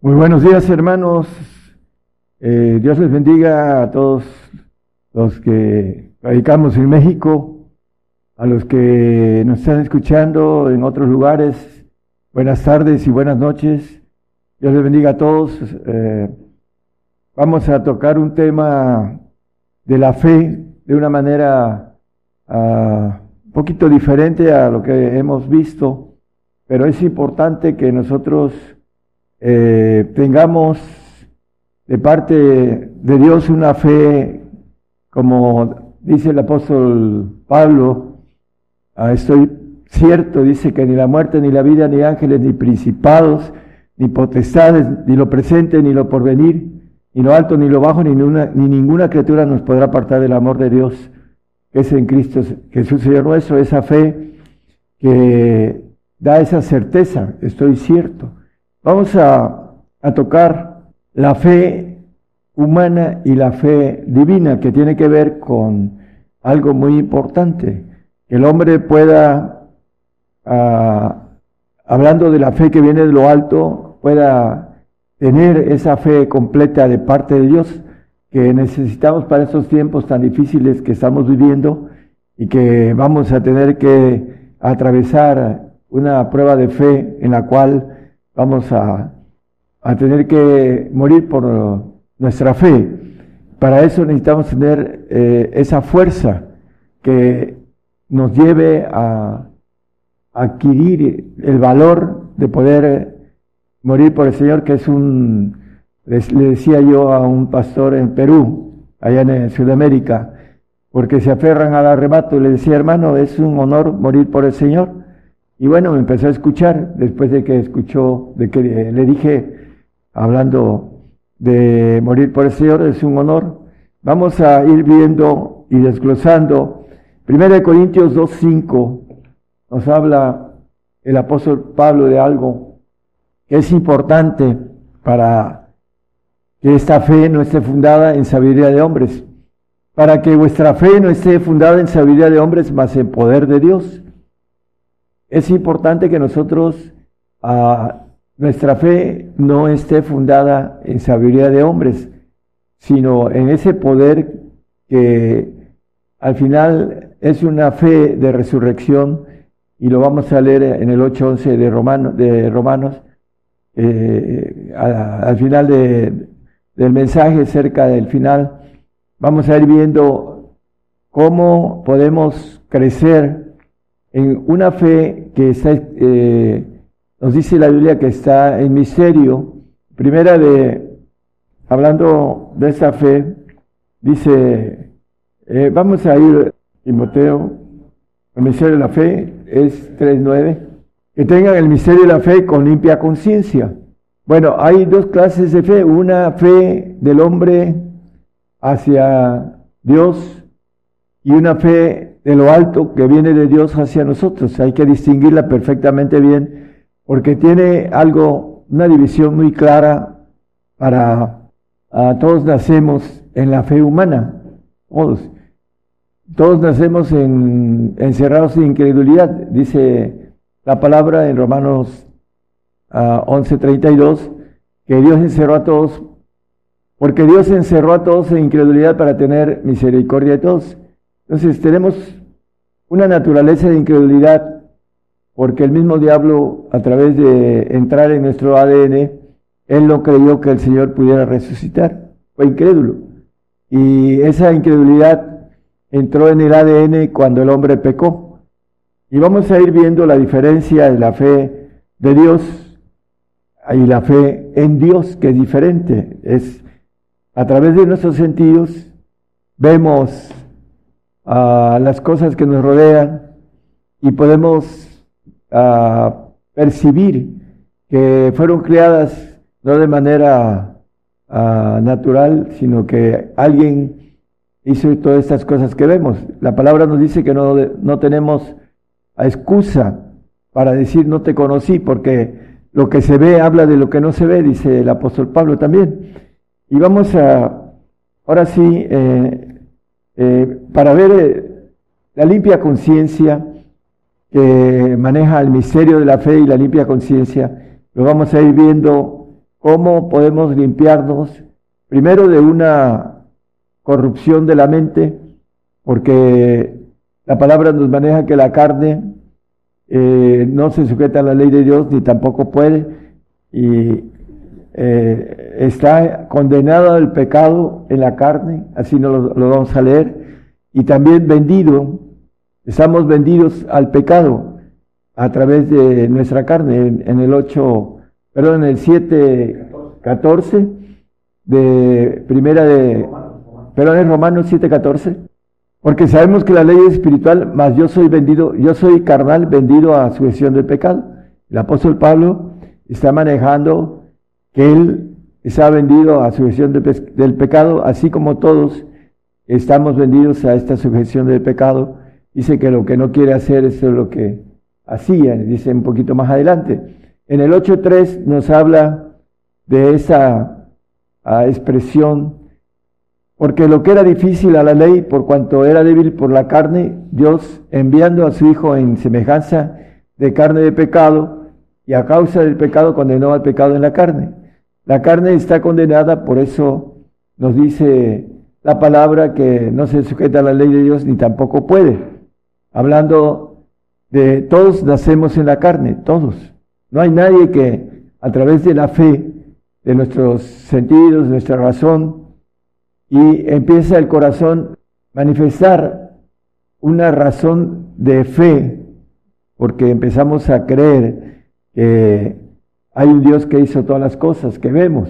Muy buenos días, hermanos. Eh, Dios les bendiga a todos los que radicamos en México, a los que nos están escuchando en otros lugares. Buenas tardes y buenas noches. Dios les bendiga a todos. Eh, vamos a tocar un tema de la fe de una manera uh, un poquito diferente a lo que hemos visto, pero es importante que nosotros eh, tengamos de parte de Dios una fe, como dice el apóstol Pablo, ah, estoy cierto, dice que ni la muerte, ni la vida, ni ángeles, ni principados, ni potestades, ni lo presente, ni lo porvenir, ni lo alto, ni lo bajo, ni, ni ninguna criatura nos podrá apartar del amor de Dios, que es en Cristo Jesús Señor nuestro, esa fe que da esa certeza, estoy cierto. Vamos a, tocar la fe humana y la fe divina, que tiene que ver con algo muy importante, que el hombre pueda, ah, hablando de la fe que viene de lo alto, pueda tener esa fe completa de parte de Dios que necesitamos para estos tiempos tan difíciles que estamos viviendo y que vamos a tener que atravesar una prueba de fe en la cual vamos a, tener que morir por nuestra fe. Para eso necesitamos tener eh, esa fuerza que nos lleve a adquirir el valor de poder morir por el Señor, que es un, le decía yo a un pastor en Perú, allá en Sudamérica, porque se aferran al arrebato, y le decía, hermano, es un honor morir por el Señor. Y bueno, me empezó a escuchar después de que escuchó, de que le dije, hablando de morir por el Señor, es un honor. Vamos a ir viendo y desglosando. Primera de Corintios 2.5 nos habla el apóstol Pablo de algo que es importante para que esta fe no esté fundada en sabiduría de hombres, para que vuestra fe no esté fundada en sabiduría de hombres, mas en poder de Dios. Es importante que nosotros, nuestra fe no esté fundada en sabiduría de hombres, sino en ese poder que al final es una fe de resurrección y lo vamos a leer en el 8.11 de, Romano, de Romanos, eh, al final del mensaje, cerca del final, vamos a ir viendo cómo podemos crecer en una fe que está, eh, nos dice la Biblia que está en misterio. Primera de, hablando de esta fe, dice, eh, vamos a ir, Timoteo, el misterio de la fe es 3.9, que tengan el misterio de la fe con limpia conciencia. Bueno, hay dos clases de fe, una fe del hombre hacia Dios y una fe de lo alto que viene de Dios hacia nosotros. Hay que distinguirla perfectamente bien porque tiene algo, una división muy clara para todos nacemos en la fe humana, todos. Todos nacemos en, encerrados en incredulidad, dice la palabra en Romanos 11:32, ah, que Dios encerró a todos, porque Dios encerró a todos en incredulidad para tener misericordia de todos. Entonces tenemos una naturaleza de incredulidad, porque el mismo diablo, a través de entrar en nuestro ADN, él no creyó que el Señor pudiera resucitar, fue incrédulo. Y esa incredulidad entró en el ADN cuando el hombre pecó. Y vamos a ir viendo la diferencia de la fe de Dios y la fe en Dios, que es diferente. Es a través de nuestros sentidos vemos uh, las cosas que nos rodean y podemos percibir que fueron creadas no de manera natural, sino que alguien hizo todas estas cosas que vemos. La palabra nos dice que no, no tenemos excusa para decir no te conocí, porque lo que se ve habla de lo que no se ve, dice el apóstol Pablo también. Y vamos a, ahora sí, eh, eh, para ver eh, la limpia conciencia que maneja el misterio de la fe y la limpia conciencia, lo vamos a ir viendo cómo podemos limpiarnos, primero de una corrupción de la mente, porque la palabra nos maneja que la carne eh, no se sujeta a la ley de Dios ni tampoco puede y eh, está condenado al pecado en la carne, así no lo, vamos a leer, y también vendido, estamos vendidos al pecado a través de nuestra carne, en, el 8, perdón, en el 7, 14 de primera de pero en Romanos 7:14, porque sabemos que la ley es espiritual, mas yo soy vendido, yo soy carnal vendido a sujeción del pecado. El apóstol Pablo está manejando que él está vendido a sujeción del, del pecado, así como todos estamos vendidos a esta sujeción del pecado. Dice que lo que no quiere hacer es lo que hacía, dice un poquito más adelante. En el 8.3 nos habla de esa ah, expresión porque lo que era difícil a la ley, por cuanto era débil por la carne, Dios enviando a su Hijo en semejanza de carne de pecado, y a causa del pecado condenó al pecado en la carne. La carne está condenada, por eso nos dice la palabra que no se sujeta a la ley de Dios ni tampoco puede. Hablando de todos nacemos en la carne, todos. No hay nadie que a través de la fe, de nuestros sentidos, de nuestra razón, y empieza el corazón manifestar una razón de fe, porque empezamos a creer que hay un Dios que hizo todas las cosas que vemos,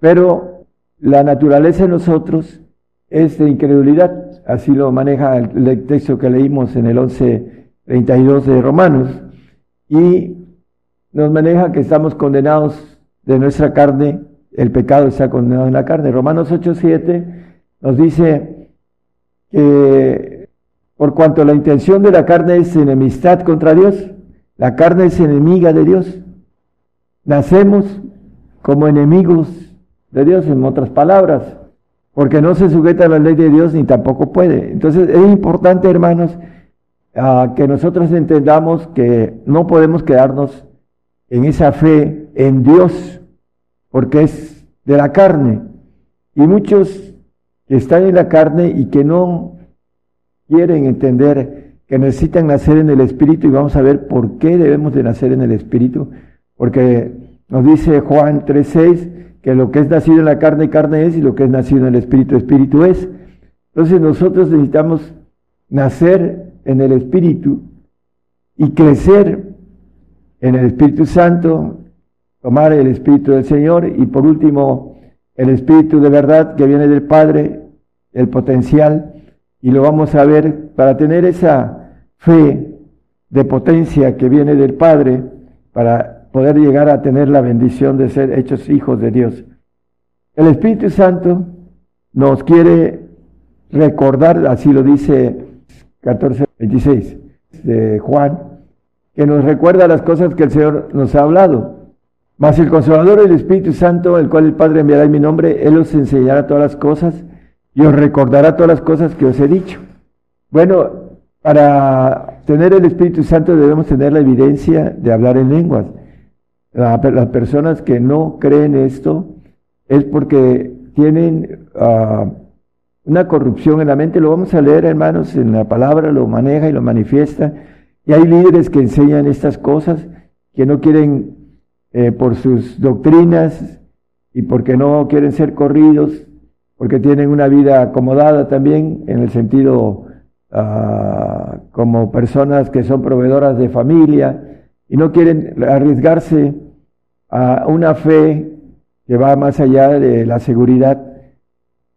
pero la naturaleza de nosotros es de incredulidad, así lo maneja el, texto que leímos en el 11.32 de Romanos, y nos maneja que estamos condenados de nuestra carne el pecado está condenado en la carne. Romanos 8:7 nos dice que por cuanto la intención de la carne es enemistad contra Dios, la carne es enemiga de Dios. Nacemos como enemigos de Dios, en otras palabras, porque no se sujeta a la ley de Dios ni tampoco puede. Entonces es importante, hermanos, ah, que nosotros entendamos que no podemos quedarnos en esa fe en Dios porque es de la carne. Y muchos que están en la carne y que no quieren entender que necesitan nacer en el Espíritu y vamos a ver por qué debemos de nacer en el Espíritu, porque nos dice Juan 3.6 que lo que es nacido en la carne, carne es, y lo que es nacido en el Espíritu, Espíritu es. Entonces nosotros necesitamos nacer en el Espíritu y crecer en el Espíritu Santo, tomar el Espíritu del Señor y por último el Espíritu de verdad que viene del Padre, el potencial, y lo vamos a ver para tener esa fe de potencia que viene del Padre, para poder llegar a tener la bendición de ser hechos hijos de Dios. El Espíritu Santo nos quiere recordar, así lo dice 14:26 de Juan, que nos recuerda las cosas que el Señor nos ha hablado. Mas el Consolador, el Espíritu Santo, el cual el Padre enviará en mi nombre, Él os enseñará todas las cosas y os recordará todas las cosas que os he dicho. Bueno, para tener el Espíritu Santo debemos tener la evidencia de hablar en lenguas. Las personas que no creen esto es porque tienen ah, una corrupción en la mente. Lo vamos a leer, hermanos, en la palabra, lo maneja y lo manifiesta. Y hay líderes que enseñan estas cosas, que no quieren eh, por sus doctrinas y porque no quieren ser corridos, porque tienen una vida acomodada también en el sentido ah, como personas que son proveedoras de familia y no quieren arriesgarse a una fe que va más allá de la seguridad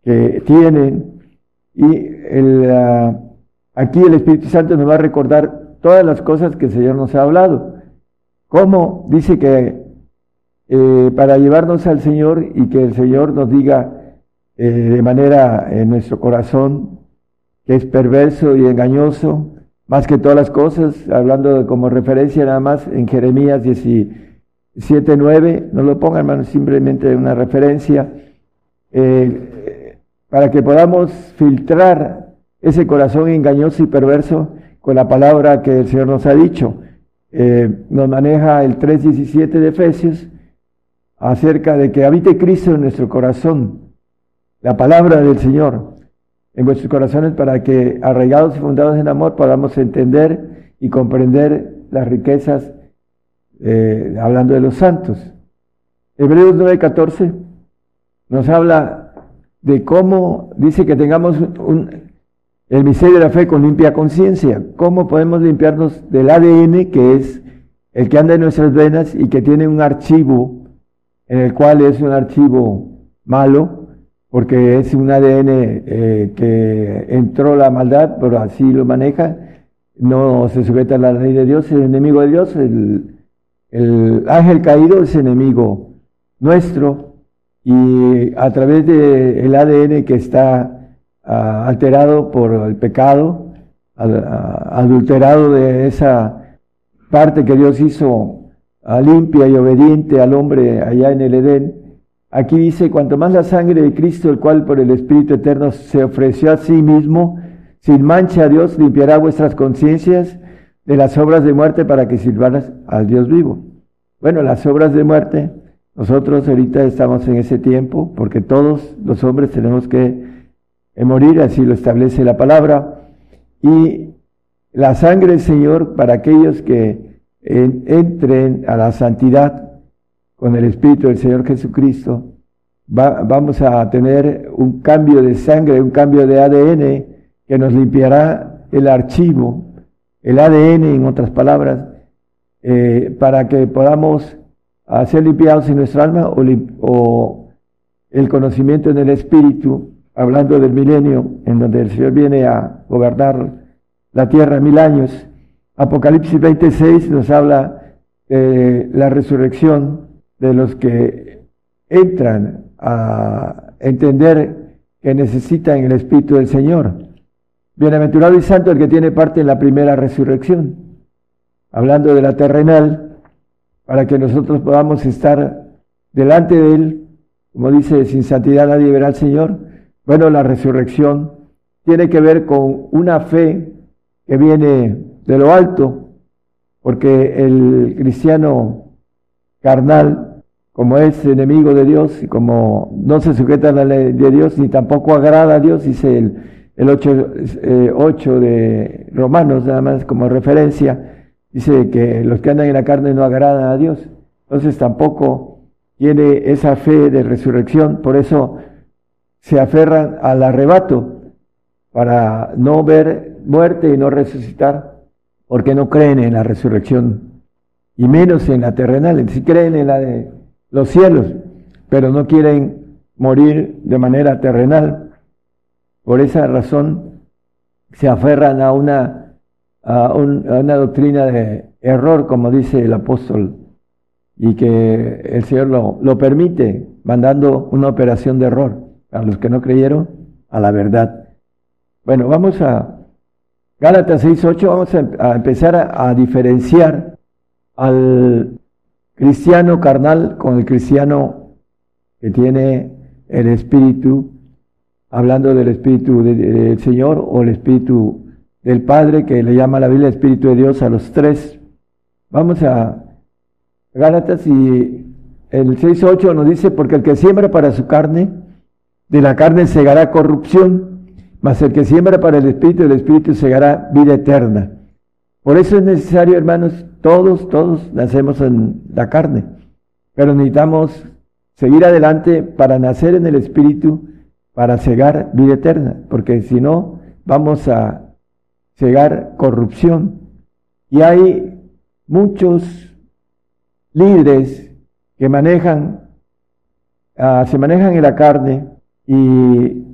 que tienen. Y el, ah, aquí el Espíritu Santo nos va a recordar todas las cosas que el Señor nos ha hablado. ¿Cómo? Dice que eh, para llevarnos al Señor y que el Señor nos diga eh, de manera en nuestro corazón que es perverso y engañoso, más que todas las cosas, hablando como referencia nada más en Jeremías 17, 9, no lo pongan hermanos, simplemente una referencia, eh, para que podamos filtrar ese corazón engañoso y perverso con la palabra que el Señor nos ha dicho. nos maneja el 3.17 de Efesios, acerca de que habite Cristo en nuestro corazón, la palabra del Señor en vuestros corazones para que arraigados y fundados en amor podamos entender y comprender las riquezas, eh, hablando de los santos. Hebreos 9:14 nos habla de cómo dice que tengamos un, el misterio de la fe con limpia conciencia, cómo podemos limpiarnos del ADN que es el que anda en nuestras venas y que tiene un archivo en el cual es un archivo malo, porque es un ADN eh, que entró la maldad, pero así lo maneja, no se sujeta a la ley de Dios, es enemigo de Dios, el, ángel caído es enemigo nuestro, y a través del ADN que está ah, alterado por el pecado, adulterado de esa parte que Dios hizo limpia y obediente al hombre allá en el Edén, aquí dice, cuanto más la sangre de Cristo, el cual por el Espíritu Eterno se ofreció a sí mismo, sin mancha a Dios, limpiará vuestras conciencias de las obras de muerte para que sirvaras al Dios vivo. Bueno, las obras de muerte, nosotros ahorita estamos en ese tiempo, porque todos los hombres tenemos que morir, así lo establece la palabra, y la sangre del Señor para aquellos que entren a la santidad con el Espíritu del Señor Jesucristo, vamos a tener un cambio de sangre, un cambio de ADN que nos limpiará el archivo, el ADN en otras palabras, eh, para que podamos ser limpiados en nuestra alma o, o el conocimiento en el Espíritu, hablando del milenio, en donde el Señor viene a gobernar la tierra mil años Apocalipsis 26 nos habla de la resurrección de los que entran a entender que necesitan el Espíritu del Señor. Bienaventurado y santo el que tiene parte en la primera resurrección. Hablando de la terrenal, para que nosotros podamos estar delante de Él, como dice, sin santidad nadie verá al Señor. Bueno, la resurrección tiene que ver con una fe que viene de lo alto, porque el cristiano carnal como es enemigo de Dios y como no se sujeta a la ley de Dios ni tampoco agrada a Dios, dice el, el 8, eh, de Romanos, nada más como referencia, dice que los que andan en la carne no agradan a Dios. Entonces tampoco tiene esa fe de resurrección, por eso se aferran al arrebato para no ver muerte y no resucitar, porque no creen en la resurrección, y menos en la terrenal, si creen en la de los cielos, pero no quieren morir de manera terrenal. Por esa razón se aferran a una, a, una doctrina de error, como dice el apóstol, y que el Señor lo, lo permite, mandando una operación de error a los que no creyeron a la verdad. Bueno, vamos a Gálatas 6.8, vamos a, empezar a, diferenciar al cristiano carnal con el cristiano que tiene el Espíritu, hablando del Espíritu del Señor o el Espíritu del Padre, que le llama la Biblia Espíritu de Dios a los tres. Vamos a Gálatas y el 6.8 nos dice, porque el que siembra para su carne, de la carne segará corrupción, mas el que siembra para el Espíritu, el Espíritu segará vida eterna. Por eso es necesario, hermanos, todos, todos nacemos en la carne, pero necesitamos seguir adelante para nacer en el Espíritu, para cegar vida eterna, porque si no, vamos a cegar corrupción. Y hay muchos líderes que manejan, ah, se manejan en la carne, y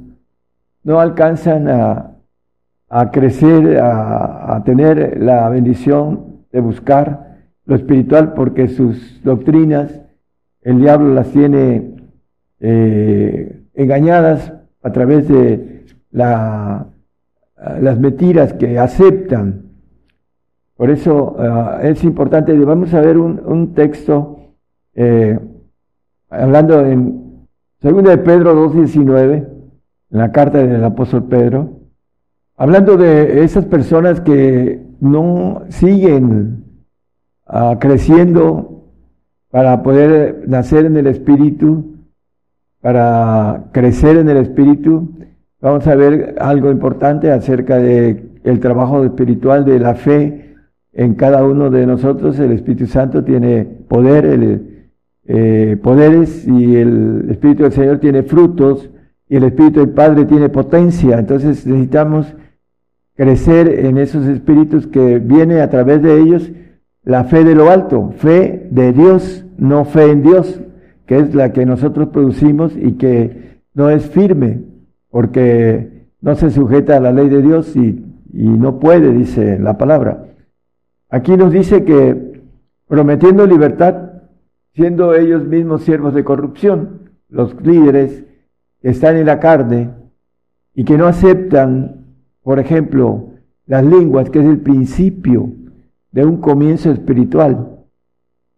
no alcanzan a, crecer, a, tener la bendición de buscar lo espiritual porque sus doctrinas, el diablo las tiene eh, engañadas a través de la, las mentiras que aceptan. Por eso ah, es importante, vamos a ver un, texto eh, hablando en Segunda de Pedro 2.19, en la carta del apóstol Pedro, hablando de esas personas que no siguen ah, creciendo para poder nacer en el Espíritu, para crecer en el Espíritu, vamos a ver algo importante acerca de el trabajo espiritual de la fe en cada uno de nosotros. El Espíritu Santo tiene poder, el eh, poderes y el Espíritu del Señor tiene frutos y el Espíritu del Padre tiene potencia. Entonces necesitamos crecer en esos espíritus que viene a través de ellos la fe de lo alto, fe de Dios, no fe en Dios, que es la que nosotros producimos y que no es firme, porque no se sujeta a la ley de Dios y, no puede, dice la palabra. Aquí nos dice que prometiendo libertad siendo ellos mismos siervos de corrupción, los líderes que están en la carne y que no aceptan, por ejemplo, las lenguas, que es el principio de un comienzo espiritual,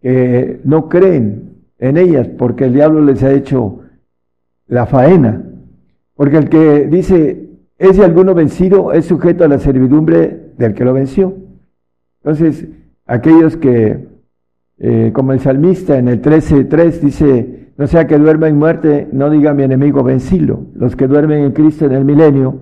que no creen en ellas porque el diablo les ha hecho la faena, porque el que dice, es de alguno vencido, es sujeto a la servidumbre del que lo venció. Entonces, aquellos que eh, como el salmista en el 13.3 dice, no sea que duerma en muerte, no diga mi enemigo vencilo. Los que duermen en Cristo en el milenio,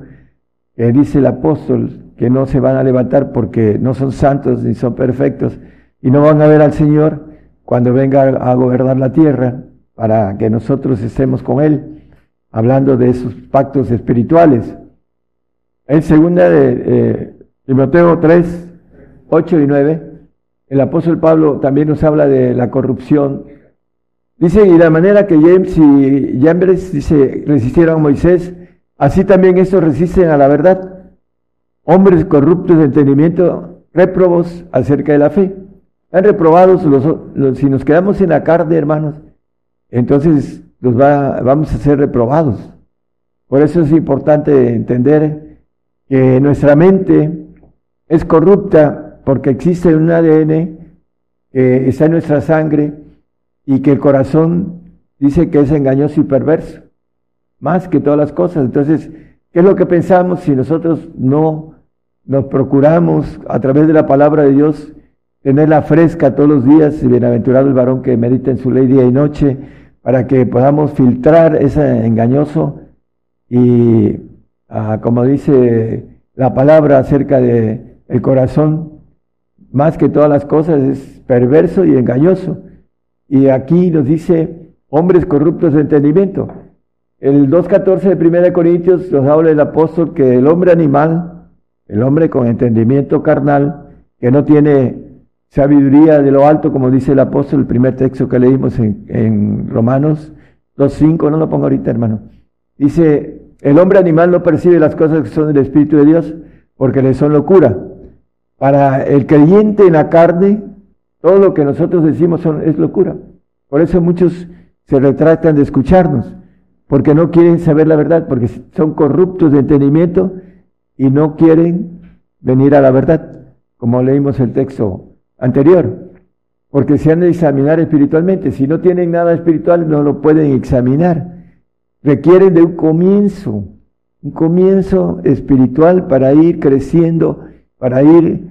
eh, dice el apóstol, que no se van a levantar porque no son santos ni son perfectos y no van a ver al Señor cuando venga a gobernar la tierra para que nosotros estemos con Él, hablando de esos pactos espirituales. En segunda de eh, Timoteo 3, 8 y 9 el apóstol Pablo también nos habla de la corrupción. Dice, y la manera que James y Jambres, dice, resistieron a Moisés, así también estos resisten a la verdad. Hombres corruptos de entendimiento, réprobos acerca de la fe. Han reprobados, los, si nos quedamos en la carne, hermanos, entonces los va, vamos a ser reprobados. Por eso es importante entender que nuestra mente es corrupta porque existe un ADN que está en nuestra sangre y que el corazón dice que es engañoso y perverso, más que todas las cosas. Entonces, ¿qué es lo que pensamos si nosotros no nos procuramos a través de la palabra de Dios tenerla fresca todos los días, y bienaventurado el varón que medita en su ley día y noche, para que podamos filtrar ese engañoso y, ah, como dice la palabra acerca de el corazón, más que todas las cosas, es perverso y engañoso. Y aquí nos dice hombres corruptos de entendimiento. El 2.14 de 1 Corintios nos habla el apóstol que el hombre animal, el hombre con entendimiento carnal, que no tiene sabiduría de lo alto, como dice el apóstol, el primer texto que leímos en, en Romanos 2.5, no lo pongo ahorita hermano. Dice, el hombre animal no percibe las cosas que son del Espíritu de Dios porque le son locura. Para el creyente en la carne, todo lo que nosotros decimos es locura. Por eso muchos se retractan de escucharnos, porque no quieren saber la verdad, porque son corruptos de entendimiento y no quieren venir a la verdad, como leímos el texto anterior, porque se han de examinar espiritualmente. Si no tienen nada espiritual, no lo pueden examinar. Requieren de un comienzo, un comienzo espiritual para ir creciendo, para ir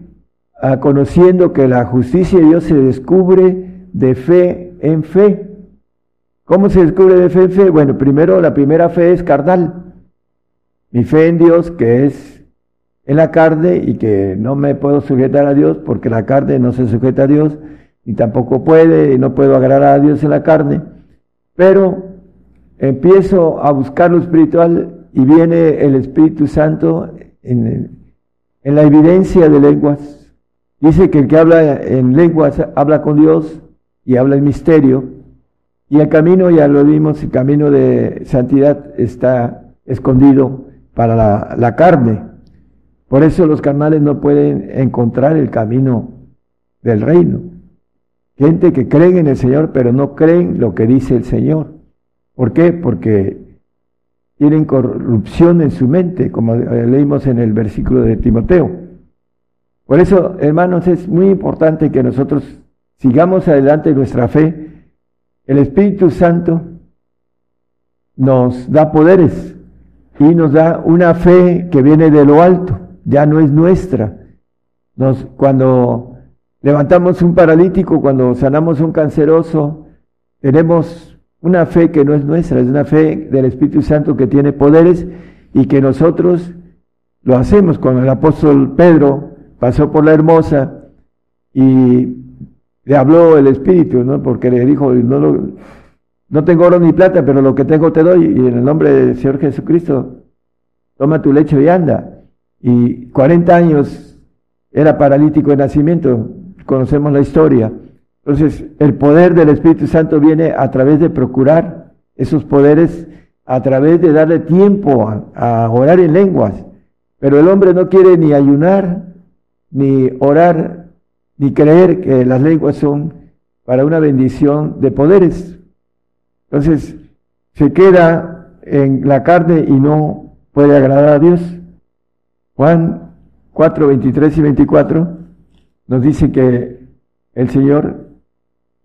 ah, conociendo que la justicia de Dios se descubre de fe en fe. ¿Cómo se descubre de fe en fe? Bueno, primero la primera fe es carnal. Mi fe en Dios, que es en la carne y que no me puedo sujetar a Dios porque la carne no se sujeta a Dios y tampoco puede y no puedo agradar a Dios en la carne. Pero empiezo a buscar lo espiritual y viene el Espíritu Santo en, la evidencia de lenguas. Dice que el que habla en lenguas habla con Dios y habla en misterio. Y el camino, ya lo vimos, el camino de santidad está escondido para la carne. Por eso los carnales no pueden encontrar el camino del reino. Gente que creen en el Señor, pero no creen lo que dice el Señor. ¿Por qué? Porque tienen corrupción en su mente, como leímos en el versículo de Timoteo. Por eso, hermanos, es muy importante que nosotros sigamos adelante nuestra fe. El Espíritu Santo nos da poderes y nos da una fe que viene de lo alto, ya no es nuestra. Nos, cuando levantamos un paralítico, cuando sanamos un canceroso, tenemos una fe que no es nuestra, es una fe del Espíritu Santo que tiene poderes y que nosotros lo hacemos. Cuando el apóstol Pedro pasó por la hermosa y le habló el Espíritu, ¿no? Porque le dijo, no, no tengo oro ni plata, pero lo que tengo te doy y en el nombre del Señor Jesucristo, toma tu lecho y anda. Y 40 años era paralítico de nacimiento, conocemos la historia. Entonces, el poder del Espíritu Santo viene a través de procurar esos poderes, a través de darle tiempo a, orar en lenguas. Pero el hombre no quiere ni ayunar, ni orar, ni creer que las lenguas son para una bendición de poderes. Entonces, se queda en la carne y no puede agradar a Dios. Juan 4, 23 y 24 nos dice que el Señor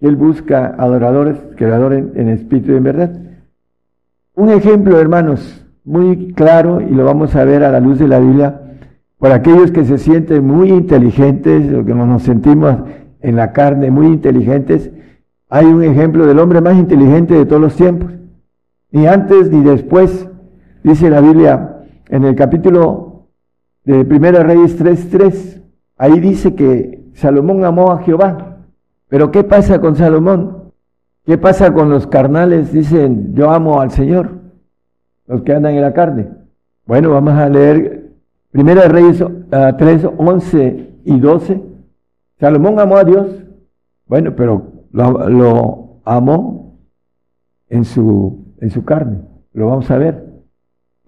él busca adoradores que le adoren en espíritu y en verdad. Un ejemplo, hermanos, muy claro, y lo vamos a ver a la luz de la Biblia, por aquellos que se sienten muy inteligentes, o que nos sentimos en la carne muy inteligentes, hay un ejemplo del hombre más inteligente de todos los tiempos. Ni antes ni después, dice la Biblia en el capítulo de Primera Reyes 3.3, ahí dice que Salomón amó a Jehová pero ¿qué pasa con Salomón? ¿Qué pasa con los carnales? Dicen, yo amo al Señor, los que andan en la carne. Bueno, vamos a leer Primera Reyes 3, ah, 11 y 12. Salomón amó a Dios, bueno, pero lo, amó en su, en su carne. Lo vamos a ver.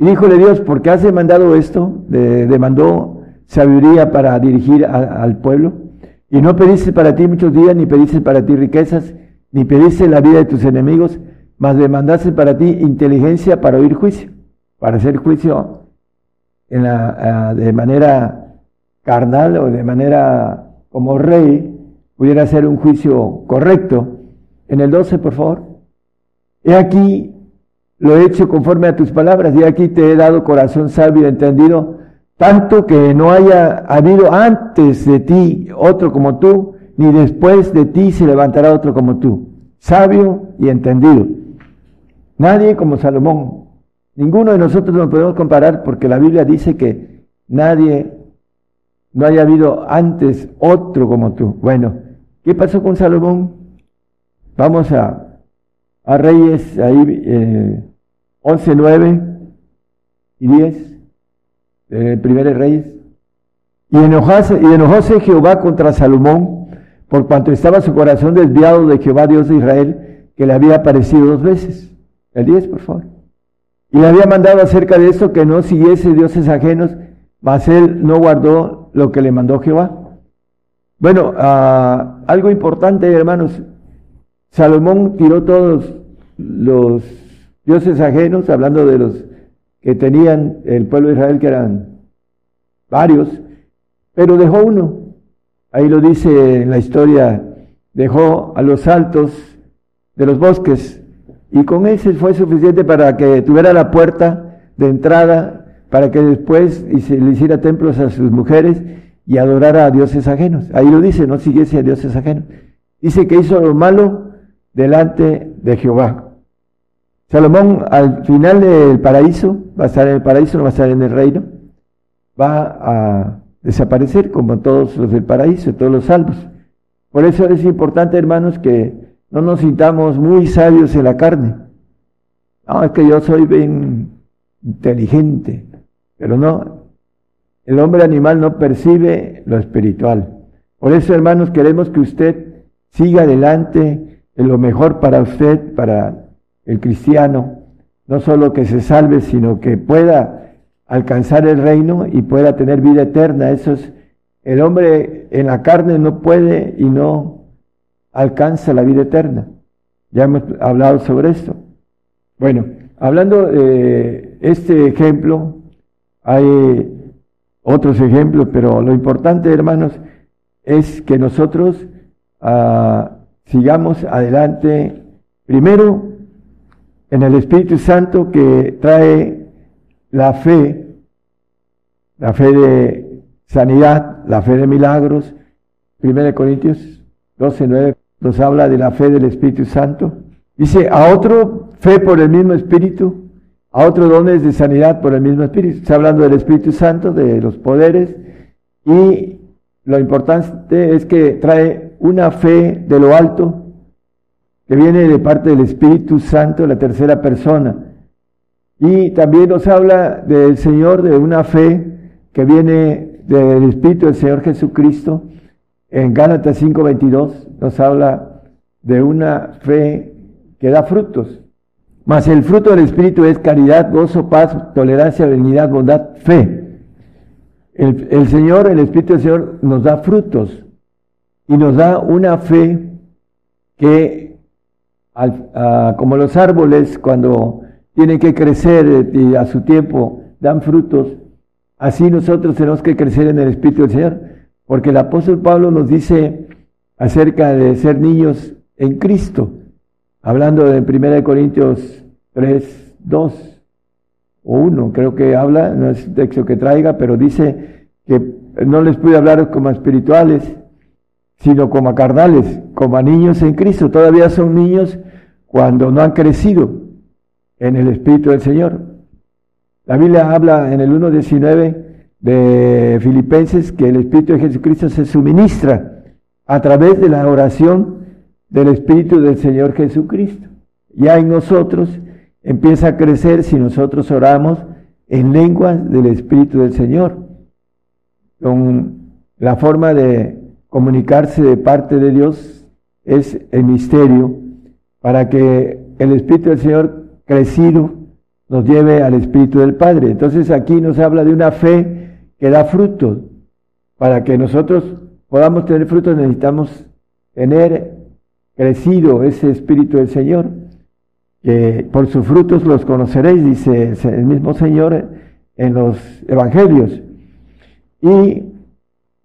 Y díjole Dios, ¿por qué has demandado esto? demandó sabiduría para dirigir al pueblo. Y no pediste para ti muchos días, ni pediste para ti riquezas, ni pediste la vida de tus enemigos, mas demandaste para ti inteligencia para oír juicio, para hacer juicio la, de manera carnal o de manera como rey, pudiera ser un juicio correcto. En el 12, por favor. He aquí, lo he hecho conforme a tus palabras, y aquí te he dado corazón sabio y entendido tanto que no haya habido antes de ti otro como tú, ni después de ti se levantará otro como tú, sabio y entendido. Nadie como Salomón. Ninguno de nosotros nos podemos comparar porque la Biblia dice que nadie, no haya habido antes otro como tú. Bueno, ¿qué pasó con Salomón? Vamos a, a Reyes, ahí eh, 11, 9 y 10, el primer Reyes. Y enojóse, y enojóse Jehová contra Salomón, por cuanto estaba su corazón desviado de Jehová Dios de Israel, que le había aparecido dos veces. El 10, por favor. Y le había mandado acerca de esto que no siguiese dioses ajenos, mas él no guardó lo que le mandó Jehová. Bueno, ah, algo importante, hermanos. Salomón tiró todos los dioses ajenos, hablando de los que tenían el pueblo de Israel, que eran varios, pero dejó uno. Ahí lo dice en la historia, dejó a los altos de los bosques y con ese fue suficiente para que tuviera la puerta de entrada, para que después le hiciera templos a sus mujeres y adorara a dioses ajenos. Ahí lo dice, no siguiese a dioses ajenos. Dice que hizo lo malo delante de Jehová. Salomón al final del paraíso, va a estar en el paraíso, no va a estar en el reino, va a desaparecer como todos los del paraíso, todos los salvos. Por eso es importante, hermanos, que no nos sintamos muy sabios en la carne. No, es que yo soy bien inteligente, pero no, el hombre animal no percibe lo espiritual. Por eso, hermanos, queremos que usted siga adelante en lo mejor para usted, para el cristiano, no solo que se salve, sino que pueda alcanzar el reino y pueda tener vida eterna. Eso es, el hombre en la carne no puede y no alcanza la vida eterna. Ya hemos hablado sobre esto. Bueno, hablando de este ejemplo, hay otros ejemplos, pero lo importante, hermanos, es que nosotros ah, sigamos adelante, primero en el Espíritu Santo que trae la fe, la fe de sanidad, la fe de milagros. 1 Corintios 12, 9 nos habla de la fe del Espíritu Santo. Dice, a otro fe por el mismo Espíritu, a otro dones de sanidad por el mismo Espíritu. Está hablando del Espíritu Santo, de los poderes, y lo importante es que trae una fe de lo alto, que viene de parte del Espíritu Santo, la tercera persona. Y también nos habla del Señor de una fe que viene del Espíritu del Señor Jesucristo. En Gálatas 5:22 nos habla de una fe que da frutos. Mas el fruto del Espíritu es caridad, gozo, paz, tolerancia, benignidad, bondad, fe. El, el Señor, el Espíritu del Señor nos da frutos y nos da una fe que como los árboles cuando tienen que crecer y a su tiempo dan frutos, así nosotros tenemos que crecer en el Espíritu del Señor, porque el apóstol Pablo nos dice acerca de ser niños en Cristo, hablando de 1 Corintios 3, 2 o 1, creo que habla, no es un texto que traiga, pero dice que no les pude hablar como espirituales, sino como a carnales, como a niños en Cristo. Todavía son niños cuando no han crecido en el Espíritu del Señor. La Biblia habla en el 1.19 de Filipenses que el Espíritu de Jesucristo se suministra a través de la oración del Espíritu del Señor Jesucristo. Ya en nosotros empieza a crecer si nosotros oramos en lenguas del Espíritu del Señor, con la forma de comunicarse de parte de Dios es el misterio para que el Espíritu del Señor crecido nos lleve al Espíritu del Padre. Entonces aquí nos habla de una fe que da frutos. Para que nosotros podamos tener frutos necesitamos tener crecido ese Espíritu del Señor. Que por sus frutos los conoceréis, dice el mismo Señor en los Evangelios. Y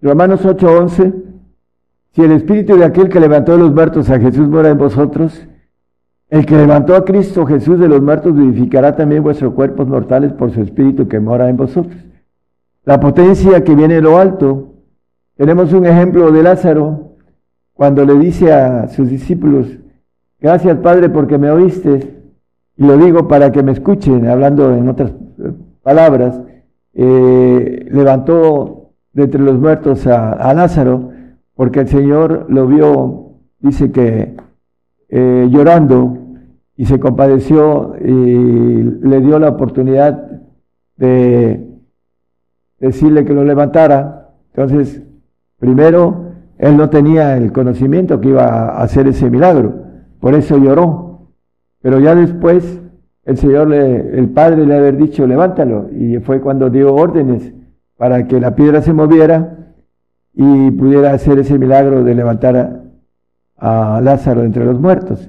Romanos 8:11 si el espíritu de aquel que levantó de los muertos a Jesús mora en vosotros, el que levantó a Cristo Jesús de los muertos vivificará también vuestros cuerpos mortales por su espíritu que mora en vosotros. La potencia que viene de lo alto. Tenemos un ejemplo de Lázaro, cuando le dice a sus discípulos, gracias Padre porque me oíste, y lo digo para que me escuchen, hablando en otras eh, palabras, eh, levantó de entre los muertos a, Lázaro, porque el Señor lo vio, dice que eh, llorando, y se compadeció y le dio la oportunidad de decirle que lo levantara. Entonces, primero, él no tenía el conocimiento que iba a hacer ese milagro, por eso lloró. Pero ya después el Señor, le, el Padre le había dicho, levántalo, y fue cuando dio órdenes para que la piedra se moviera y pudiera hacer ese milagro de levantar a, Lázaro entre los muertos.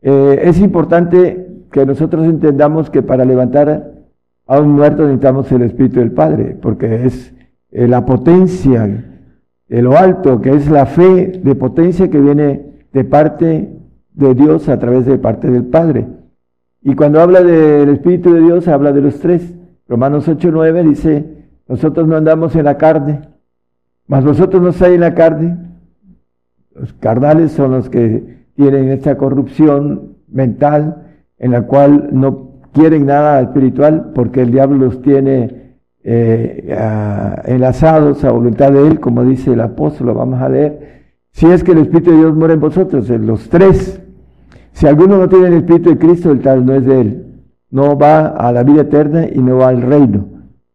Eh, es importante que nosotros entendamos que para levantar a un muerto necesitamos el Espíritu del Padre, porque es eh, la potencia de lo alto, que es la fe de potencia que viene de parte de Dios a través de parte del Padre. Y cuando habla del Espíritu de Dios, habla de los tres. Romanos 8, 9 dice, nosotros no andamos en la carne, mas vosotros no estáis en la carne. Los carnales son los que tienen esta corrupción mental en la cual no quieren nada espiritual porque el diablo los tiene eh, enlazados a voluntad de él, como dice el apóstol, lo vamos a leer. Si es que el Espíritu de Dios muere en vosotros, en los tres. Si alguno no tiene el Espíritu de Cristo, el tal no es de él. No va a la vida eterna y no va al reino,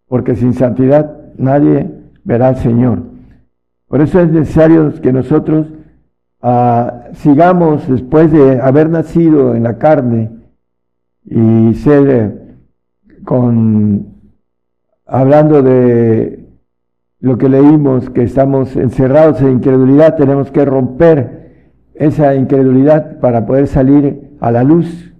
porque sin santidad nadie verá al Señor. Por eso es necesario que nosotros ah, sigamos después de haber nacido en la carne y ser eh, con hablando de lo que leímos, que estamos encerrados en incredulidad, tenemos que romper esa incredulidad para poder salir a la luz,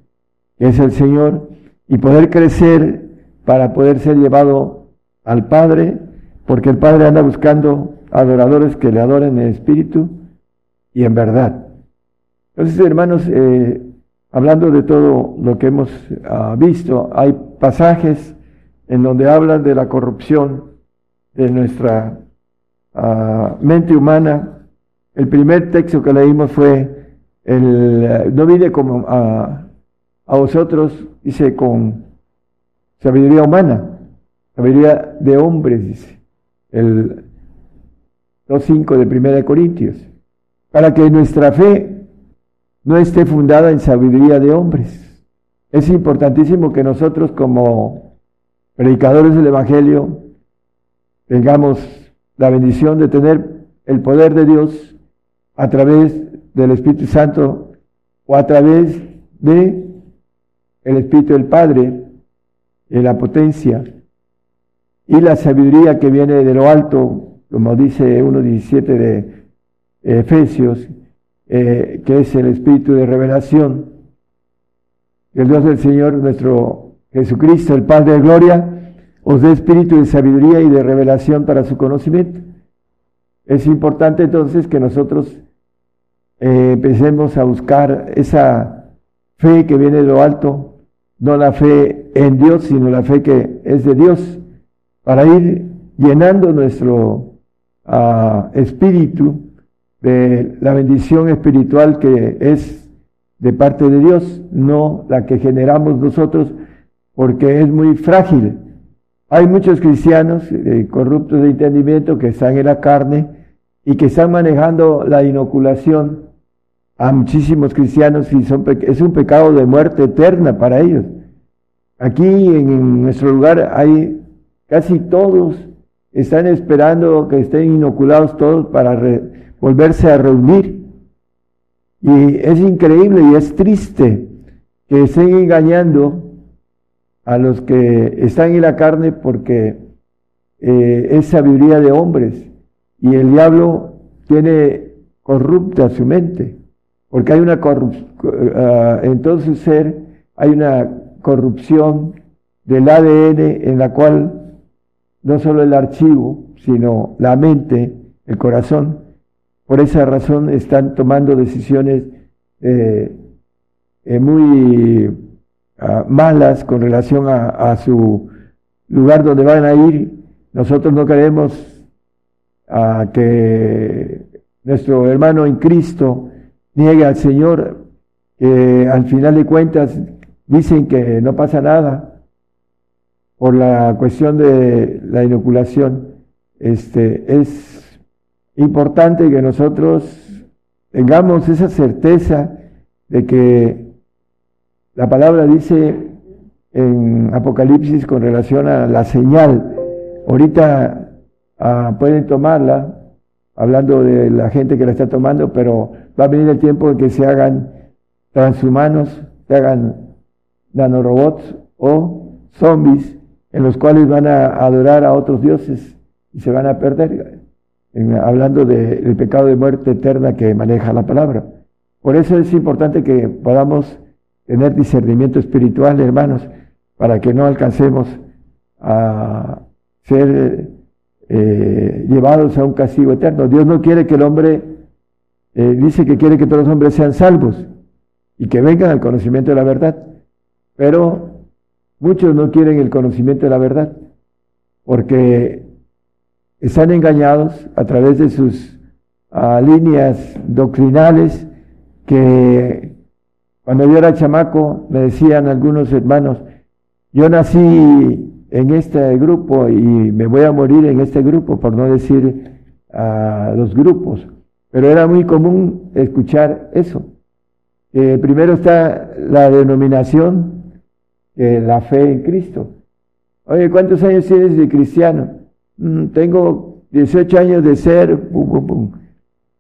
que es el Señor, y poder crecer para poder ser llevado al Padre, porque el Padre anda buscando adoradores que le adoren en espíritu y en verdad. Entonces, hermanos, eh, hablando de todo lo que hemos ah, visto, hay pasajes en donde hablan de la corrupción de nuestra ah, mente humana. El primer texto que leímos fue, el, eh, no vine como a, a vosotros, dice, con sabiduría humana, sabiduría de hombres, dice, el 2.5 de 1 de Corintios, para que nuestra fe no esté fundada en sabiduría de hombres. Es importantísimo que nosotros como predicadores del Evangelio tengamos la bendición de tener el poder de Dios a través del Espíritu Santo o a través de el Espíritu del Padre, de la potencia y la sabiduría que viene de lo alto, como dice 1.17 de Efesios, eh, que es el Espíritu de revelación. El Dios del Señor, nuestro Jesucristo, el Padre de Gloria, os dé espíritu de sabiduría y de revelación para su conocimiento. Es importante entonces que nosotros eh, empecemos a buscar esa fe que viene de lo alto, no la fe en Dios, sino la fe que es de Dios, para ir llenando nuestro ah, espíritu de la bendición espiritual que es de parte de Dios, no la que generamos nosotros, porque es muy frágil hay muchos cristianos eh, corruptos de entendimiento que están en la carne y que están manejando la inoculación a muchísimos cristianos y son, es un pecado de muerte eterna para ellos. Aquí en nuestro lugar hay casi todos, están esperando que estén inoculados todos para volverse a reunir. Y es increíble y es triste que estén engañando a los que están en la carne porque eh, es sabiduría de hombres y el diablo tiene corrupta su mente, porque hay una corrupción, ah, en todo su ser hay una corrupción del ADN en la cual no solo el archivo, sino la mente, el corazón, por esa razón están tomando decisiones eh, eh, muy malas con relación a, su lugar donde van a ir. Nosotros no queremos que nuestro hermano en Cristo niegue al Señor, que al final de cuentas dicen que no pasa nada por la cuestión de la inoculación, este, es importante que nosotros tengamos esa certeza de que la palabra dice en Apocalipsis con relación a la señal. Ahorita ah, pueden tomarla, hablando de la gente que la está tomando, pero va a venir el tiempo en que se hagan transhumanos, se hagan nanorobots o zombies en los cuales van a adorar a otros dioses y se van a perder, hablando del pecado de muerte eterna que maneja la palabra. Por eso es importante que podamos tener discernimiento espiritual, hermanos, para que no alcancemos a ser eh, llevados a un castigo eterno. Dios no quiere que el hombre, eh, dice que quiere que todos los hombres sean salvos y que vengan al conocimiento de la verdad. Pero muchos no quieren el conocimiento de la verdad porque están engañados a través de sus ah, líneas doctrinales que cuando yo era chamaco me decían algunos hermanos, yo nací en este grupo y me voy a morir en este grupo, por no decir a los grupos. Pero era muy común escuchar eso. primero está la denominación, la fe en Cristo. Oye, ¿cuántos años tienes de cristiano? Mm, tengo 18 años de ser,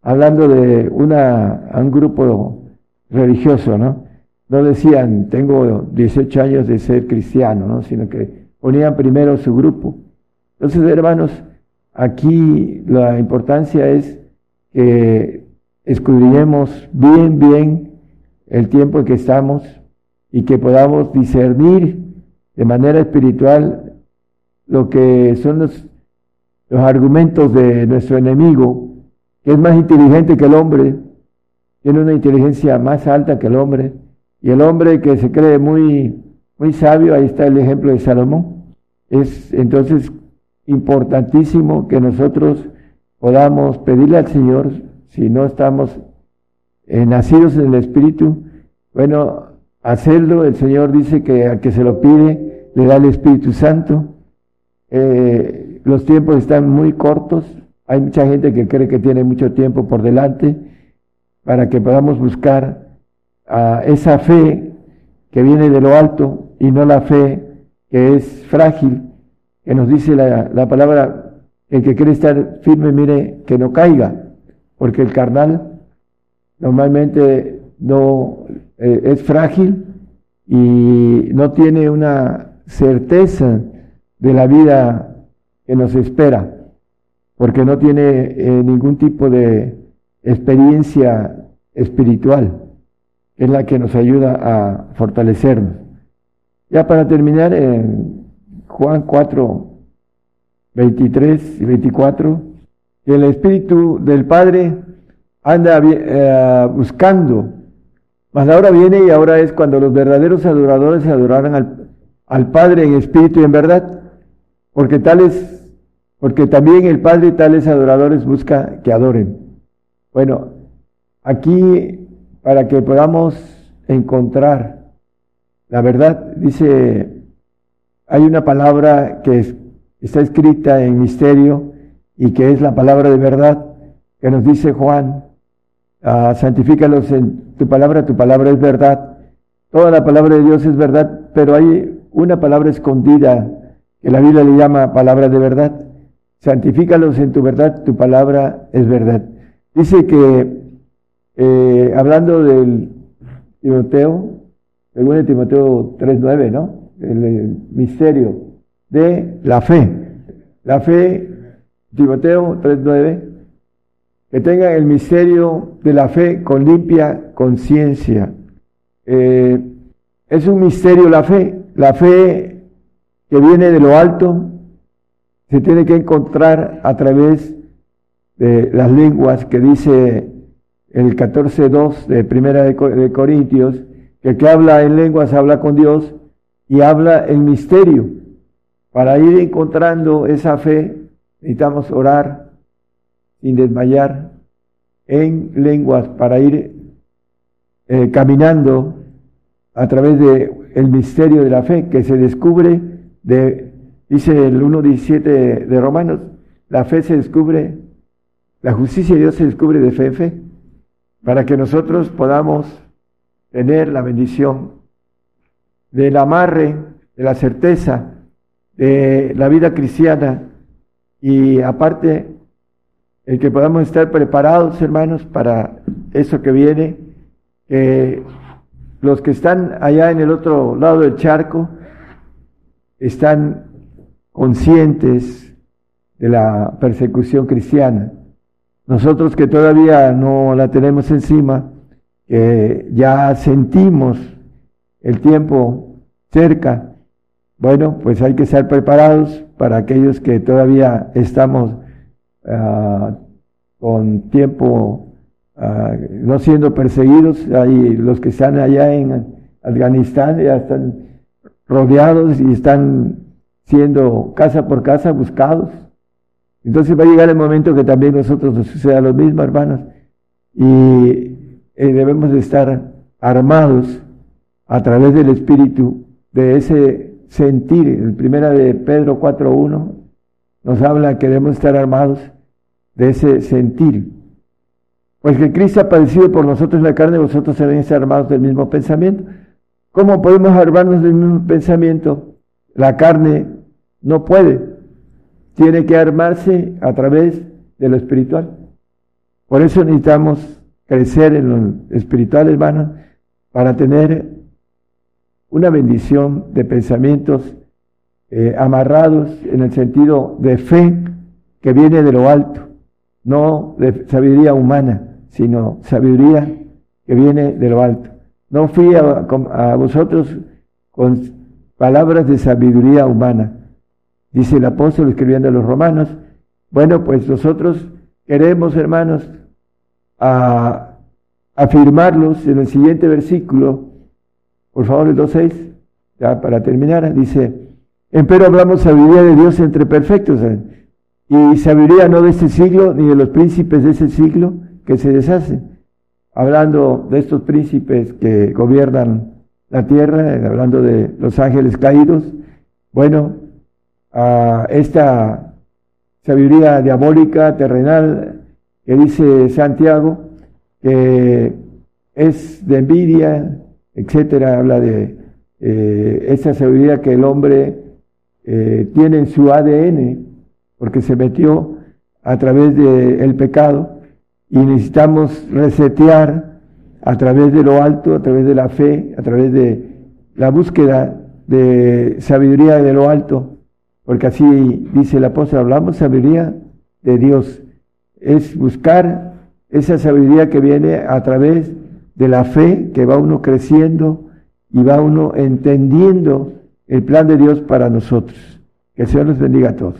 hablando de una, un grupo religioso, ¿no? No decían, tengo 18 años de ser cristiano, ¿no? Sino que ponían primero su grupo. Entonces, hermanos, aquí la importancia es que escudriñemos bien, bien el tiempo en que estamos y que podamos discernir de manera espiritual lo que son los, los argumentos de nuestro enemigo, que es más inteligente que el hombre, tiene una inteligencia más alta que el hombre, y el hombre que se cree muy, muy sabio, ahí está el ejemplo de Salomón. Es entonces importantísimo que nosotros podamos pedirle al Señor, si no estamos eh, nacidos en el Espíritu, bueno, hacerlo. El Señor dice que al que se lo pide, le da el Espíritu Santo. Eh, los tiempos están muy cortos. Hay mucha gente que cree que tiene mucho tiempo por delante para que podamos buscar esa fe que viene de lo alto y no la fe que es frágil, que nos dice la, palabra, el que quiere estar firme, mire, que no caiga, porque el carnal normalmente no eh, es frágil y no tiene una certeza de la vida que nos espera, porque no tiene eh, ningún tipo de experiencia espiritual, es la que nos ayuda a fortalecernos. Ya para terminar, en Juan 4, 23 y 24, el Espíritu del Padre anda eh, buscando, mas la hora viene y ahora es cuando los verdaderos adoradores adorarán al, Padre en espíritu y en verdad, porque tales, porque también el Padre tales adoradores busca que adoren. Bueno, aquí para que podamos encontrar la verdad, dice, hay una palabra que está escrita en misterio y que es la palabra de verdad, que nos dice Juan, ah, santifícalos en tu palabra, tu palabra es verdad. Toda la palabra de Dios es verdad, pero hay una palabra escondida que la Biblia le llama palabra de verdad. Santifícalos en tu verdad, tu palabra es verdad. Dice que, eh, hablando del Timoteo, según Timoteo 3.9, ¿no? El, misterio de la fe. La fe, Timoteo 3.9, que tengan el misterio de la fe con limpia conciencia. Eh, es un misterio la fe, la fe que viene de lo alto, se tiene que encontrar a través de las lenguas que dice el 14.2 de Primera de Corintios, el que habla en lenguas habla con Dios y habla en misterio. Para ir encontrando esa fe necesitamos orar sin desmayar, en lenguas para ir eh, caminando a través de el misterio de la fe que se descubre de dice el 1.17 de Romanos la fe se descubre la justicia de Dios se descubre de fe en fe para que nosotros podamos tener la bendición del amarre de la certeza de la vida cristiana y aparte el que podamos estar preparados, hermanos, para eso que viene, los que están allá en el otro lado del charco están conscientes de la persecución cristiana. Nosotros que todavía no la tenemos encima, ya sentimos el tiempo cerca, bueno, pues hay que estar preparados para aquellos que todavía estamos ah, con tiempo ah, no siendo perseguidos. Hay los que están allá en Afganistán ya están rodeados y están siendo casa por casa buscados. Entonces va a llegar el momento que también nosotros nos suceda lo mismo, hermanos. Y eh, debemos de estar armados a través del Espíritu de ese sentir. En primera de Pedro 4.1 nos habla que debemos estar armados de ese sentir. Pues que Cristo ha padecido por nosotros en la carne, vosotros estar armados del mismo pensamiento. ¿Cómo podemos armarnos del mismo pensamiento? La carne no puede. Tiene que armarse a través de lo espiritual. Por eso necesitamos crecer en lo espiritual, hermano, para tener una bendición de pensamientos eh, amarrados en el sentido de fe que viene de lo alto, no de sabiduría humana, sino sabiduría que viene de lo alto. No fui a, a vosotros con palabras de sabiduría humana, dice el apóstol escribiendo a los romanos. Bueno, pues nosotros queremos, hermanos, afirmarlos en el siguiente versículo, por favor, el 2.6, ya para terminar, dice, empero hablamos sabiduría de Dios entre perfectos, y sabiduría no de este siglo, ni de los príncipes de ese siglo que se deshacen. Hablando de estos príncipes que gobiernan la tierra, hablando de los ángeles caídos, bueno, a esta sabiduría diabólica, terrenal, que dice Santiago, que es de envidia, etcétera, habla de eh, esa sabiduría que el hombre eh, tiene en su ADN, porque se metió a través del pecado y necesitamos resetear a través de lo alto, a través de la fe, a través de la búsqueda de sabiduría de lo alto, porque así dice el apóstol, hablamos sabiduría de Dios, es buscar esa sabiduría que viene a través de la fe que va uno creciendo y va uno entendiendo el plan de Dios para nosotros. Que el Señor nos bendiga a todos.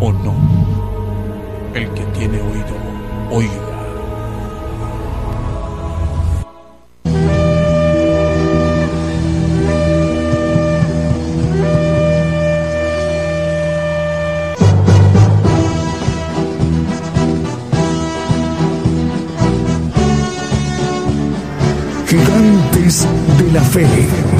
o no. El que tiene oído, oiga. la fe.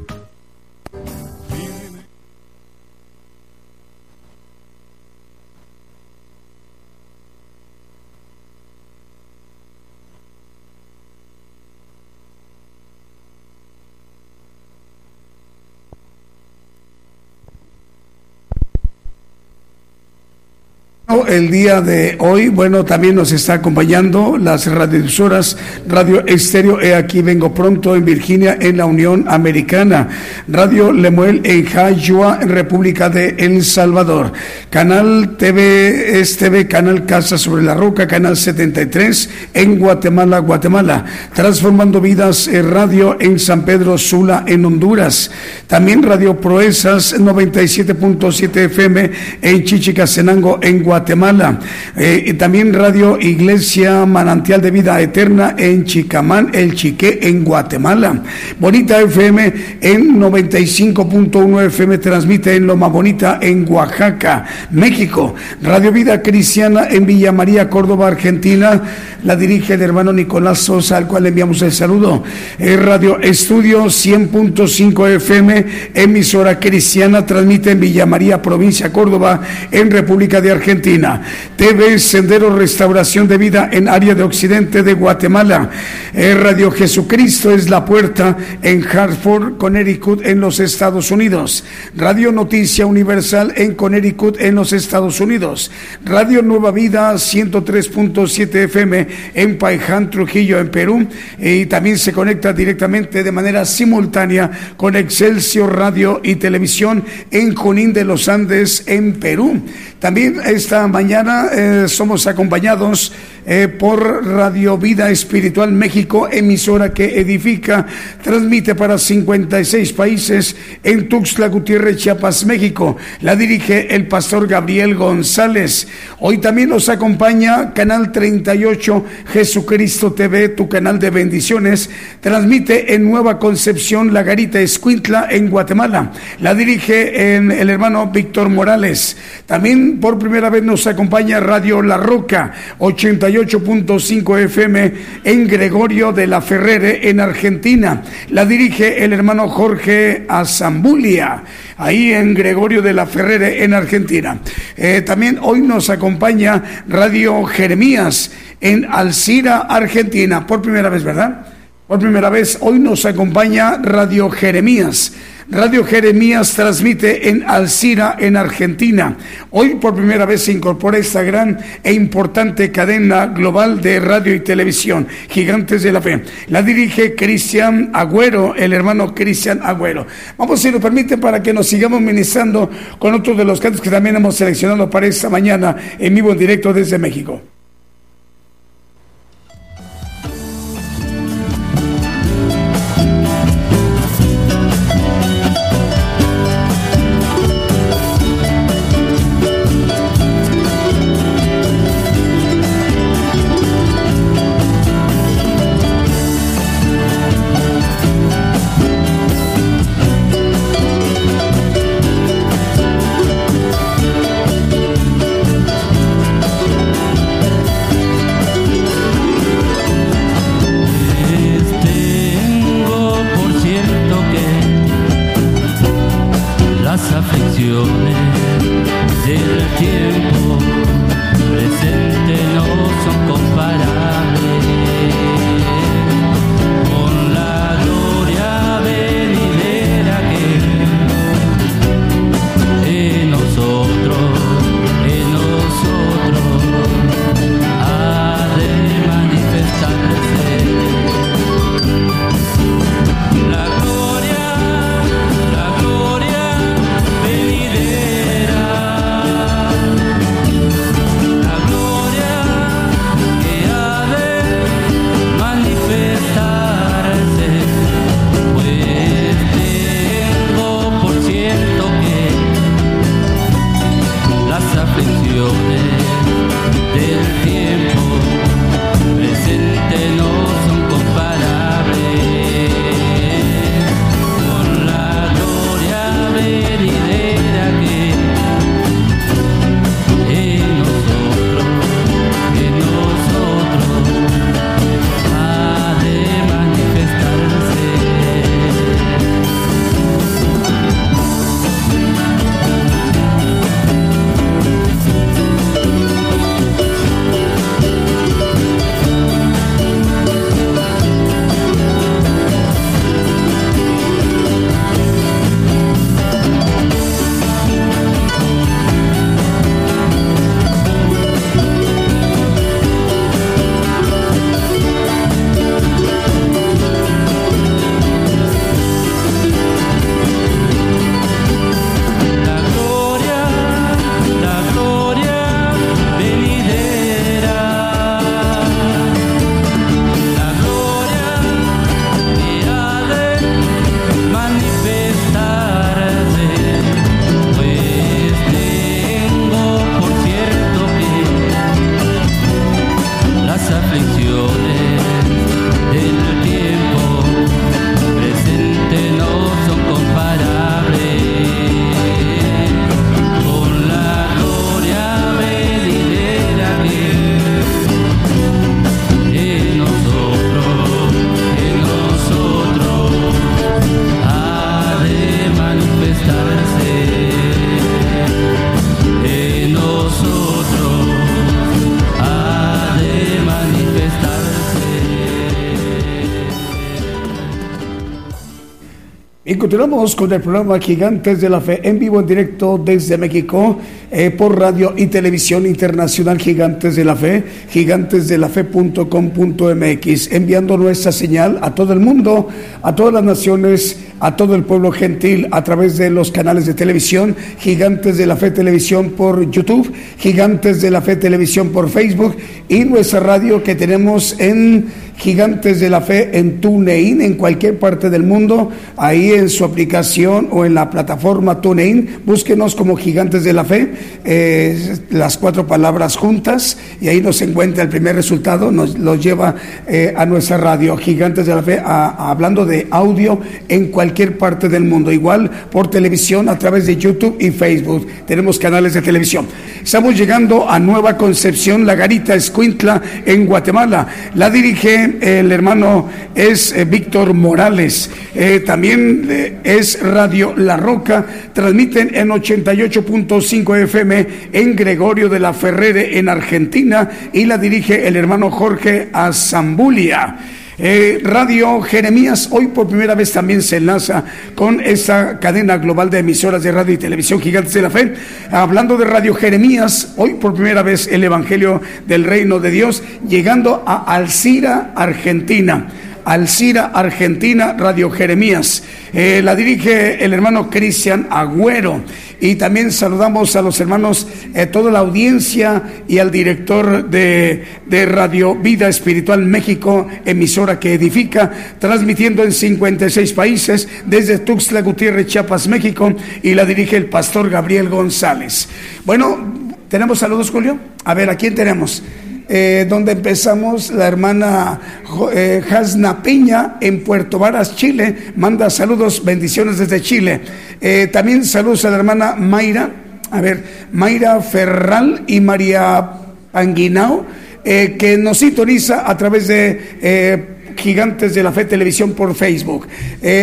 El día de hoy, bueno, también nos está acompañando las radiodifusoras Radio Estéreo. E Aquí Vengo Pronto en Virginia, en la Unión Americana, Radio Lemuel en Jayua, en República de El Salvador, Canal TV, TV, Canal Casa sobre la Roca, Canal 73 en Guatemala, Guatemala, Transformando Vidas eh, Radio en San Pedro Sula, en Honduras, también Radio Proezas 97.7 FM en Chichicastenango, en Guatemala, Guatemala. Eh, también Radio Iglesia Manantial de Vida Eterna en Chicamán, El Chiqué, en Guatemala. Bonita FM en 95.1 FM transmite en Loma Bonita, en Oaxaca, México. Radio Vida Cristiana en Villa María, Córdoba, Argentina. La dirige el hermano Nicolás Sosa, al cual le enviamos el saludo. Eh, Radio Estudio 100.5 FM, emisora cristiana, transmite en Villa María, provincia Córdoba, en República de Argentina. TV Sendero Restauración de Vida en área de Occidente de Guatemala. Eh, Radio Jesucristo es la puerta en Hartford, Connecticut, en los Estados Unidos. Radio Noticia Universal en Connecticut, en los Estados Unidos. Radio Nueva Vida 103.7 FM en Paiján, Trujillo, en Perú. Y también se conecta directamente de manera simultánea con Excelsior Radio y Televisión en Junín de los Andes, en Perú. También mañana eh, somos acompañados eh, por Radio Vida Espiritual México, emisora que edifica, transmite para 56 países en Tuxtla Gutiérrez, Chiapas, México. La dirige el pastor Gabriel González. Hoy también nos acompaña Canal 38 Jesucristo TV, tu canal de bendiciones. Transmite en Nueva Concepción, La Garita Escuintla, en Guatemala. La dirige en el hermano Víctor Morales. También por primera vez nos acompaña Radio La Roca, 80 8.5 FM en Gregorio de la Ferrere, en Argentina. La dirige el hermano Jorge Azambulia, ahí en Gregorio de la Ferrere, en Argentina. Eh, también hoy nos acompaña Radio Jeremías en Alcira, Argentina, por primera vez, ¿verdad? Por primera vez, hoy nos acompaña Radio Jeremías. Radio Jeremías transmite en Alcira, en Argentina. Hoy por primera vez se incorpora esta gran e importante cadena global de radio y televisión, Gigantes de la Fe. La dirige Cristian Agüero, el hermano Cristian Agüero. Vamos, si nos permite, para que nos sigamos ministrando con otros de los cantos que también hemos seleccionado para esta mañana en vivo en directo desde México. Con el programa Gigantes de la Fe en vivo en directo desde México eh, por radio y televisión internacional Gigantes de la Fe, gigantesdelafe.com.mx, enviando nuestra señal a todo el mundo, a todas las naciones, a todo el pueblo gentil a través de los canales de televisión, Gigantes de la Fe Televisión por YouTube, Gigantes de la Fe Televisión por Facebook y nuestra radio que tenemos en Gigantes de la Fe en TuneIn, en cualquier parte del mundo, ahí en su aplicación o en la plataforma TuneIn, búsquenos como Gigantes de la Fe, eh, las cuatro palabras juntas, y ahí nos encuentra el primer resultado, nos lo lleva eh, a nuestra radio, Gigantes de la Fe, hablando de audio en cualquier parte del mundo, igual por televisión a través de YouTube y Facebook. Tenemos canales de televisión. Estamos llegando a Nueva Concepción, La Garita Escuintla, en Guatemala. La dirige el hermano es eh, Víctor Morales. Eh, también eh, es Radio La Roca. Transmiten en 88.5 FM en Gregorio de la Ferrere en Argentina y la dirige el hermano Jorge Azambulia. Radio Jeremías hoy por primera vez también se enlaza con esta cadena global de emisoras de radio y televisión Gigantes de la Fe. Hablando de Radio Jeremías, hoy por primera vez el Evangelio del Reino de Dios llegando a Alcira, Argentina. Alcira, Argentina, Radio Jeremías. Eh, la dirige el hermano Cristian Agüero. Y también saludamos a los hermanos, eh, toda la audiencia y al director de, de, Radio Vida Espiritual México, emisora que edifica, transmitiendo en 56 países desde Tuxtla Gutiérrez, Chiapas, México, y la dirige el pastor Gabriel González. Bueno, ¿tenemos saludos, Julio? A ver, ¿a quién tenemos? Eh, donde empezamos, la hermana eh, Hasna Piña en Puerto Varas, Chile, manda saludos, bendiciones desde Chile. Eh, también saludos a la hermana Mayra, a ver, Mayra Ferral y María Anguinao, que nos sintoniza a través de... Gigantes de la Fe Televisión por Facebook.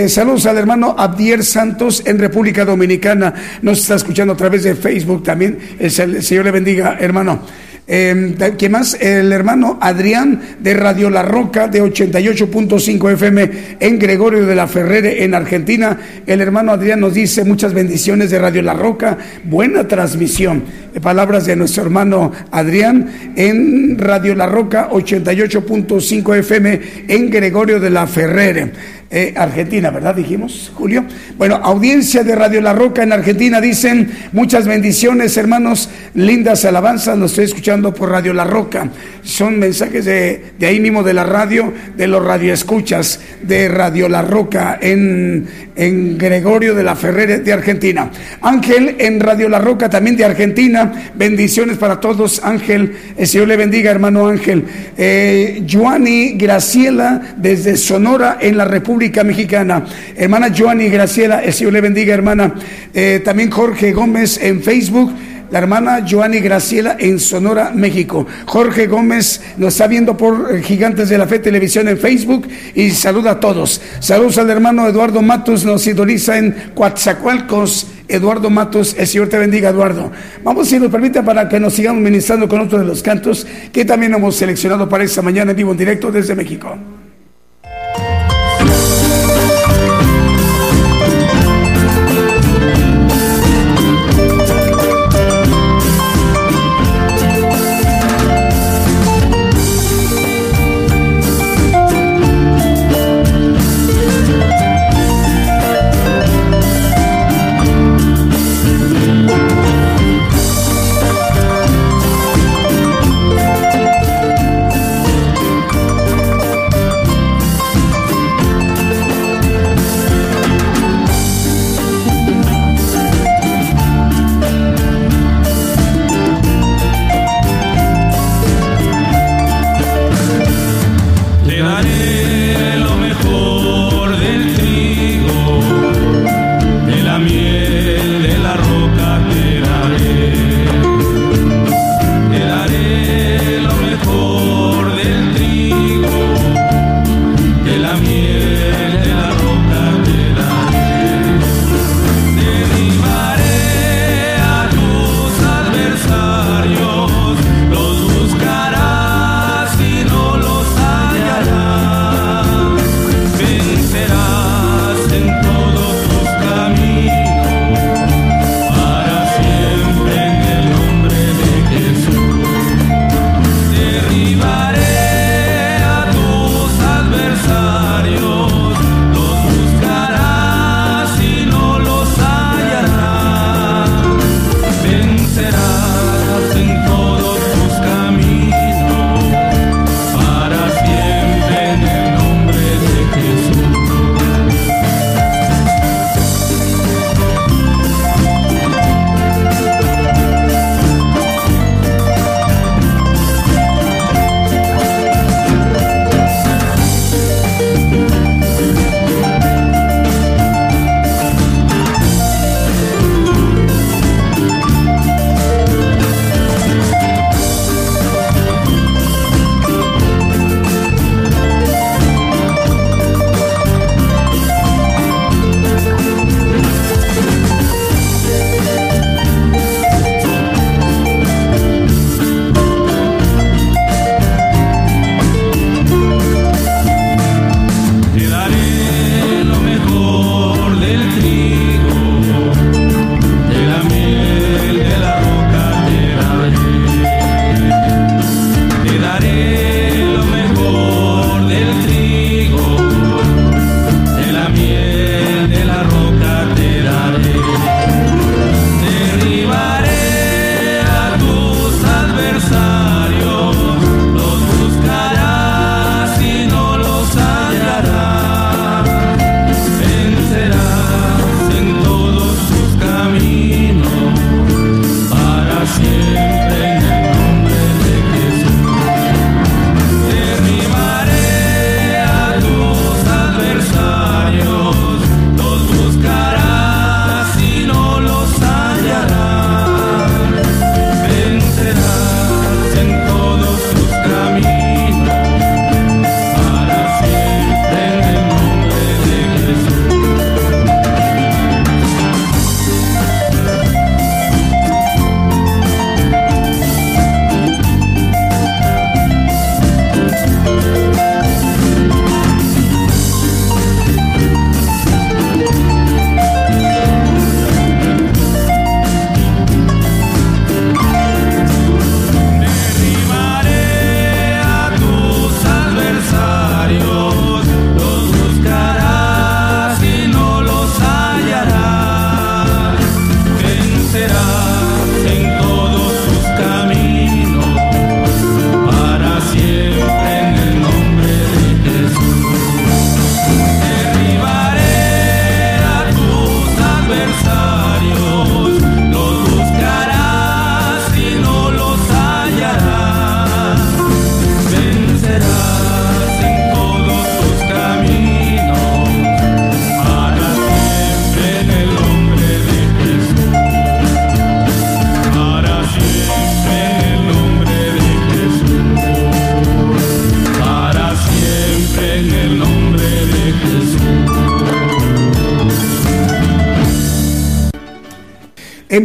saludos al hermano Abdier Santos en República Dominicana. Nos está escuchando a través de Facebook también. El Señor le bendiga, hermano. Eh, ¿Qué más? El hermano Adrián de Radio La Roca de 88.5 FM en Gregorio de la Ferrere en Argentina. El hermano Adrián nos dice muchas bendiciones de Radio La Roca, buena transmisión. Palabras de nuestro hermano Adrián en Radio La Roca 88.5 FM en Gregorio de la Ferrere. Eh, Argentina, ¿verdad? Dijimos, Julio. Bueno, audiencia de Radio La Roca en Argentina dicen muchas bendiciones, hermanos, lindas alabanzas, lo estoy escuchando por Radio La Roca. Son mensajes de, de ahí mismo de la radio, de los radioescuchas de Radio La Roca en, en Gregorio de la Ferrere de Argentina. Ángel en Radio La Roca también de Argentina. Bendiciones para todos, Ángel. El Señor le bendiga, hermano Ángel. Eh, Joani Graciela desde Sonora en la República Mexicana. Hermana Joanny Graciela, el Señor le bendiga, hermana. Eh, también Jorge Gómez en Facebook la hermana Joanny Graciela en Sonora, México. Jorge Gómez nos está viendo por Gigantes de la Fe Televisión en Facebook y saluda a todos. Saludos al hermano Eduardo Matos, nos idoliza en Coatzacoalcos. Eduardo Matos, el Señor te bendiga, Eduardo. Vamos, si nos permite, para que nos sigamos ministrando con otro de los cantos que también hemos seleccionado para esta mañana en vivo en directo desde México.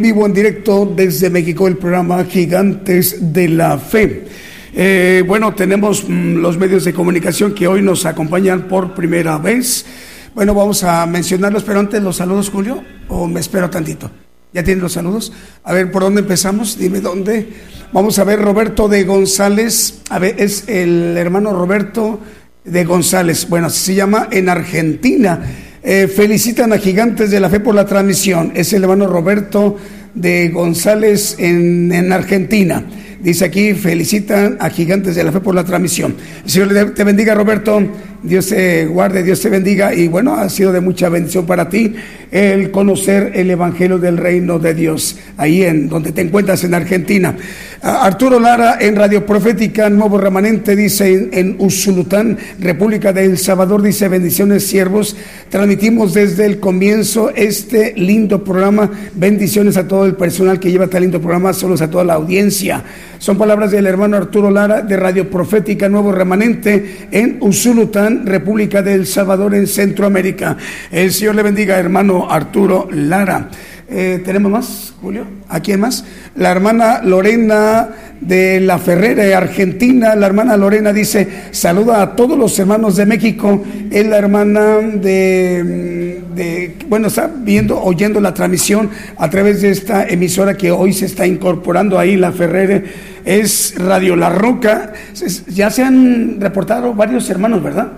Vivo, en directo desde México, el programa Gigantes de la Fe. Eh, bueno, tenemos mm, los medios de comunicación que hoy nos acompañan por primera vez. Bueno, vamos a mencionarlos, pero antes los saludos, Julio, o me espero tantito. ¿Ya tienen los saludos? A ver, ¿por dónde empezamos? Dime dónde. Vamos a ver, Roberto de González. A ver, es el hermano Roberto de González. Bueno, se llama en Argentina. Eh, felicitan a Gigantes de la Fe por la transmisión. Es el hermano Roberto de González en, en Argentina. Dice aquí, felicitan a Gigantes de la Fe por la transmisión. Señor te bendiga, Roberto. Dios te guarde, Dios te bendiga. Y bueno, ha sido de mucha bendición para ti el conocer el Evangelio del Reino de Dios, ahí en donde te encuentras en Argentina. Arturo Lara en Radio Profética, Nuevo Remanente, dice en, Usulután, República de El Salvador, dice bendiciones siervos. Transmitimos desde el comienzo este lindo programa. Bendiciones a todo el personal que lleva este lindo programa, solos a toda la audiencia. Son palabras del hermano Arturo Lara de Radio Profética Nuevo Remanente en Usulután, República de El Salvador, en Centroamérica. El Señor le bendiga, hermano Arturo Lara. Eh, ¿Tenemos más, Julio? ¿A quién más? La hermana Lorena de la Ferrera, Argentina. La hermana Lorena dice, saluda a todos los hermanos de México. Es la hermana de, de, bueno, está viendo, oyendo la transmisión a través de esta emisora que hoy se está incorporando ahí, la Ferrera. Es Radio La Roca. Ya se han reportado varios hermanos, ¿verdad?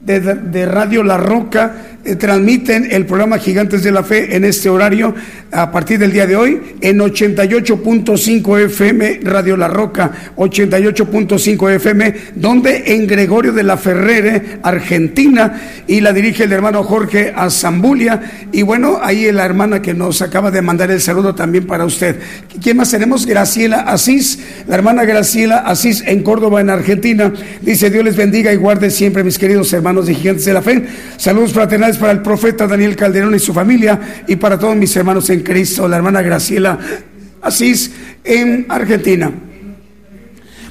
De, Radio La Roca eh, transmiten el programa Gigantes de la Fe en este horario a partir del día de hoy en 88.5 FM Radio La Roca 88.5 FM donde en Gregorio de la Ferrere Argentina y la dirige el hermano Jorge Azambulia. Y bueno ahí la hermana que nos acaba de mandar el saludo también para usted. ¿quién más tenemos? Graciela Asís la hermana Graciela Asís en Córdoba en Argentina. Dice Dios les bendiga y guarde siempre mis queridos hermanos hermanos de Gigantes de la Fe. Saludos fraternales para el profeta Daniel Calderón y su familia y para todos mis hermanos en Cristo, la hermana Graciela Asís en Argentina.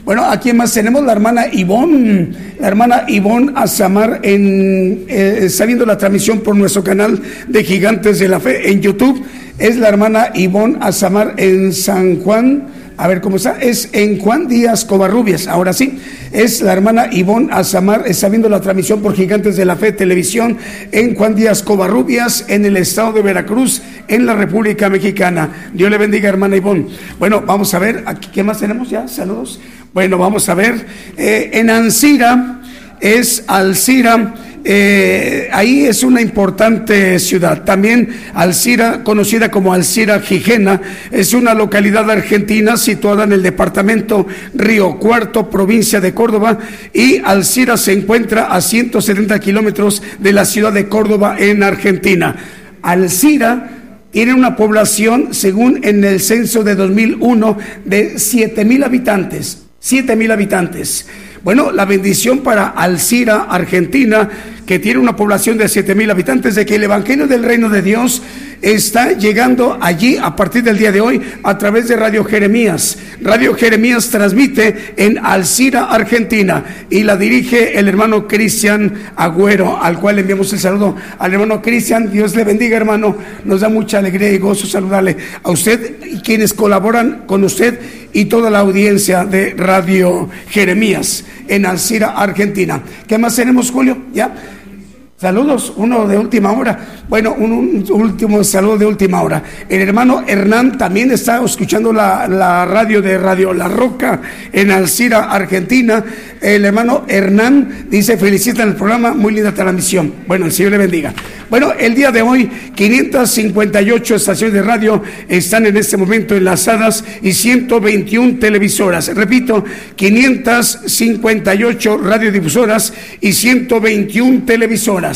Bueno, aquí más tenemos la hermana Ivonne, la hermana Ivonne Azamar en, eh, viendo la transmisión por nuestro canal de Gigantes de la Fe en YouTube. Es la hermana Ivonne Azamar en San Juan, a ver cómo está, es en Juan Díaz Covarrubias, ahora sí, es la hermana Ivonne Azamar, está viendo la transmisión por Gigantes de la Fe Televisión en Juan Díaz Covarrubias, en el estado de Veracruz, en la República Mexicana. Dios le bendiga, hermana Ivonne. Bueno, vamos a ver, aquí, ¿qué más tenemos ya? Saludos. Bueno, vamos a ver, eh, en Ancira es Alcira eh, ahí es una importante ciudad. También Alcira, conocida como Alcira Gijena, es una localidad argentina situada en el departamento Río Cuarto, provincia de Córdoba, y Alcira se encuentra a 170 kilómetros de la ciudad de Córdoba en Argentina. Alcira tiene una población, según en el censo de 2001, de 7 mil habitantes. 7 mil habitantes. Bueno, la bendición para Alcira, Argentina, que tiene una población de 7 mil habitantes, de que el Evangelio del Reino de Dios está llegando allí a partir del día de hoy a través de Radio Jeremías. Radio Jeremías transmite en Alcira, Argentina, y la dirige el hermano Cristian Agüero, al cual enviamos el saludo al hermano Cristian. Dios le bendiga, hermano. Nos da mucha alegría y gozo saludarle a usted y quienes colaboran con usted y toda la audiencia de Radio Jeremías en Alcira, Argentina. ¿Qué más tenemos, Julio? ¿Ya? Saludos, uno de última hora. Bueno, un, último saludo de última hora. El hermano Hernán también está escuchando la, radio de Radio La Roca en Alcira, Argentina. El hermano Hernán dice, felicitan el programa, muy linda transmisión. Bueno, el Señor le bendiga. Bueno, el día de hoy, 558 estaciones de radio están en este momento enlazadas y 121 televisoras. Repito, 558 radiodifusoras y 121 televisoras.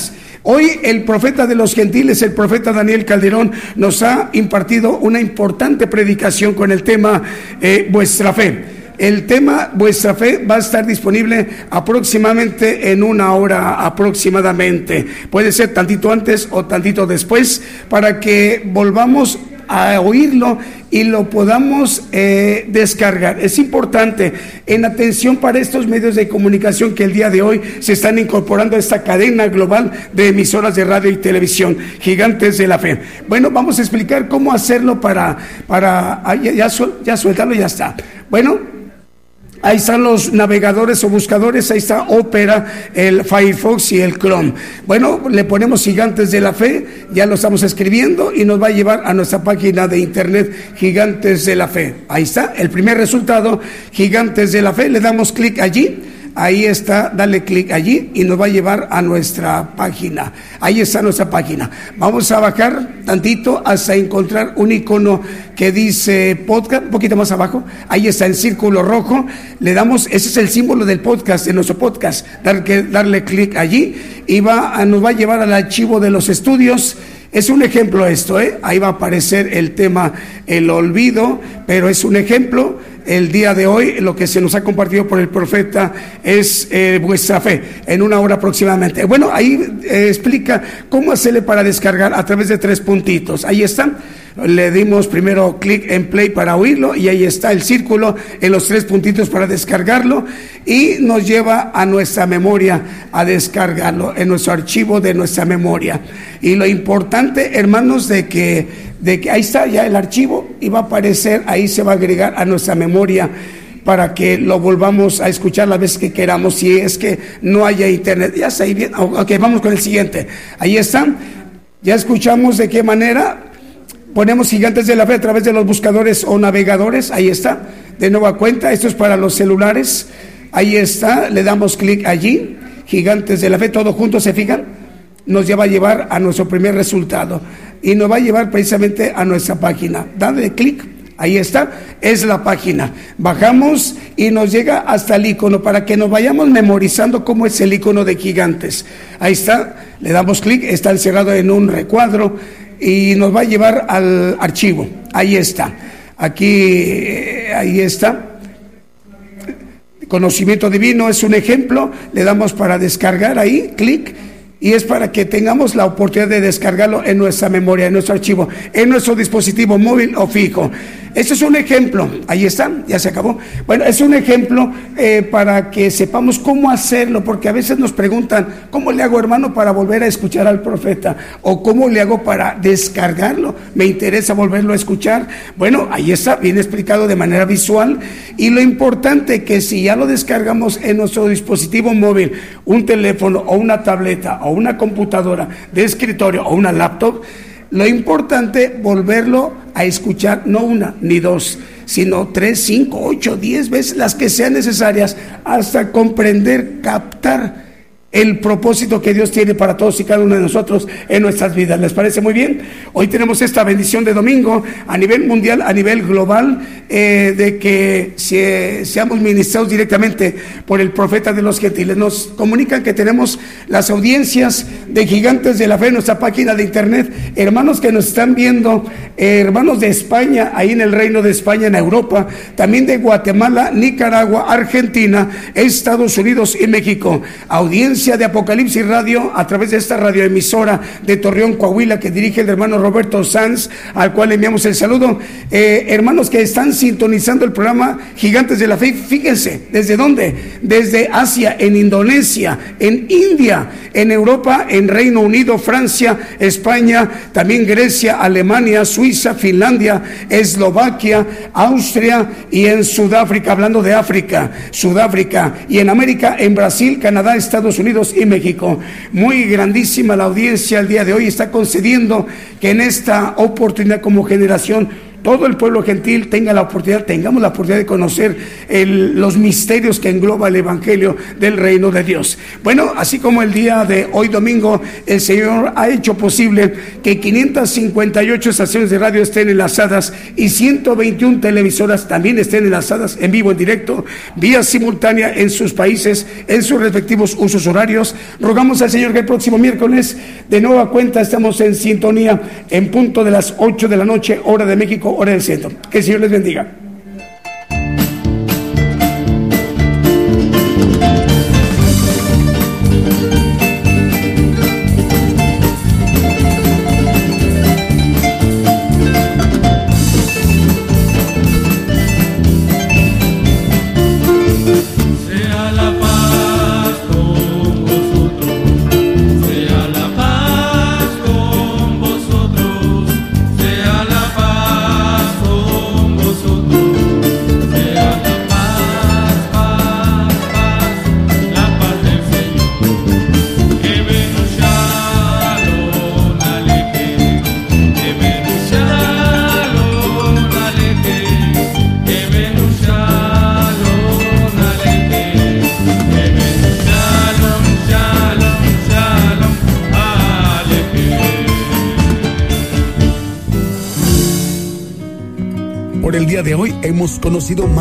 Hoy el profeta de los gentiles, el profeta Daniel Calderón, nos ha impartido una importante predicación con el tema eh, vuestra fe. El tema Vuestra Fe va a estar disponible aproximadamente en una hora aproximadamente. Puede ser tantito antes o tantito después para que volvamos a oírlo y lo podamos eh, descargar. Es importante en atención para estos medios de comunicación que el día de hoy se están incorporando a esta cadena global de emisoras de radio y televisión, gigantes de la fe. Bueno, vamos a explicar cómo hacerlo para, para ya, ya, suéltalo, ya está. Bueno, Ahí están los navegadores o buscadores, ahí está Opera, el Firefox y el Chrome. Bueno, le ponemos Gigantes de la Fe, ya lo estamos escribiendo y nos va a llevar a nuestra página de internet Gigantes de la Fe. Ahí está, el primer resultado, Gigantes de la Fe, le damos clic allí Ahí está, dale clic allí y nos va a llevar a nuestra página. Ahí está nuestra página. Vamos a bajar tantito hasta encontrar un icono que dice podcast, un poquito más abajo. Ahí está el círculo rojo. Le damos, ese es el símbolo del podcast, de nuestro podcast. darle clic allí y va, nos va a llevar al archivo de los estudios es un ejemplo esto, ¿eh? Ahí va a aparecer el tema el olvido, pero es un ejemplo. El día de hoy lo que se nos ha compartido por el profeta es eh, vuestra fe, en una hora aproximadamente. Bueno, ahí eh, explica cómo hacerle para descargar a través de tres puntitos. Ahí está le dimos primero clic en play para oírlo y ahí está el círculo en los tres puntitos para descargarlo y nos lleva a nuestra memoria a descargarlo en nuestro archivo de nuestra memoria. Y lo importante, hermanos, de que, de que ahí está ya el archivo y va a aparecer, ahí se va a agregar a nuestra memoria para que lo volvamos a escuchar la vez que queramos, si es que no haya internet. Ya está ahí bien. Ok, vamos con el siguiente. Ahí está. Ya escuchamos de qué manera Ponemos gigantes de la fe a través de los buscadores o navegadores. Ahí está. De nueva cuenta. Esto es para los celulares. Ahí está. Le damos clic allí. Gigantes de la fe. Todos juntos se fijan. Nos va a llevar a nuestro primer resultado. Y nos va a llevar precisamente a nuestra página. Dale clic. Ahí está, es la página. Bajamos y nos llega hasta el icono para que nos vayamos memorizando cómo es el icono de gigantes. Ahí está, le damos clic, está encerrado en un recuadro y nos va a llevar al archivo. Ahí está. Aquí, eh, ahí está. Conocimiento divino es un ejemplo. Le damos para descargar ahí, clic y es para que tengamos la oportunidad de descargarlo en nuestra memoria, en nuestro archivo, en nuestro dispositivo móvil o fijo. Este es un ejemplo, ahí está, ya se acabó. Bueno, es un ejemplo eh, para que sepamos cómo hacerlo, porque a veces nos preguntan, ¿cómo le hago hermano para volver a escuchar al profeta? ¿O cómo le hago para descargarlo? Me interesa volverlo a escuchar. Bueno, ahí está, bien explicado de manera visual. Y lo importante que si ya lo descargamos en nuestro dispositivo móvil, un teléfono o una tableta o una computadora de escritorio o una laptop, lo importante, volverlo a escuchar, no una ni dos, sino tres, cinco, ocho, diez veces, las que sean necesarias, hasta comprender, captar el propósito que Dios tiene para todos y cada uno de nosotros en nuestras vidas. ¿Les parece muy bien? Hoy tenemos esta bendición de domingo a nivel mundial, a nivel global, eh, de que seamos ministrados directamente por el profeta de los gentiles. Nos comunican que tenemos las audiencias de gigantes de la fe en nuestra página de internet, hermanos que nos están viendo, eh, hermanos de España, ahí en el reino de España, en Europa, también de Guatemala, Nicaragua, Argentina, Estados Unidos y México. Audiencia de Apocalipsis Radio a través de esta radioemisora de Torreón, Coahuila, que dirige el hermano Roberto Sanz, al cual enviamos el saludo. Eh, hermanos que están sintonizando el programa Gigantes de la Fe, fíjense, ¿desde dónde? Desde Asia, en Indonesia, en India, en Europa, en Reino Unido, Francia, España, también Grecia, Alemania, Suiza, Finlandia, Eslovaquia, Austria y en Sudáfrica, hablando de África, Sudáfrica, y en América, en Brasil, Canadá, Estados Unidos y México. Muy grandísima la audiencia el día de hoy está concediendo que en esta oportunidad como generación todo el pueblo gentil tenga la oportunidad, tengamos la oportunidad de conocer los misterios que engloba el Evangelio del reino de Dios. Bueno, así como el día de hoy domingo, el Señor ha hecho posible que 558 estaciones de radio estén enlazadas y 121 televisoras también estén enlazadas en vivo, en directo, vía simultánea en sus países, en sus respectivos usos horarios. Rogamos al Señor que el próximo miércoles, de nueva cuenta, estamos en sintonía en punto de las 8 de la noche, hora de México centro. Que el Señor les bendiga.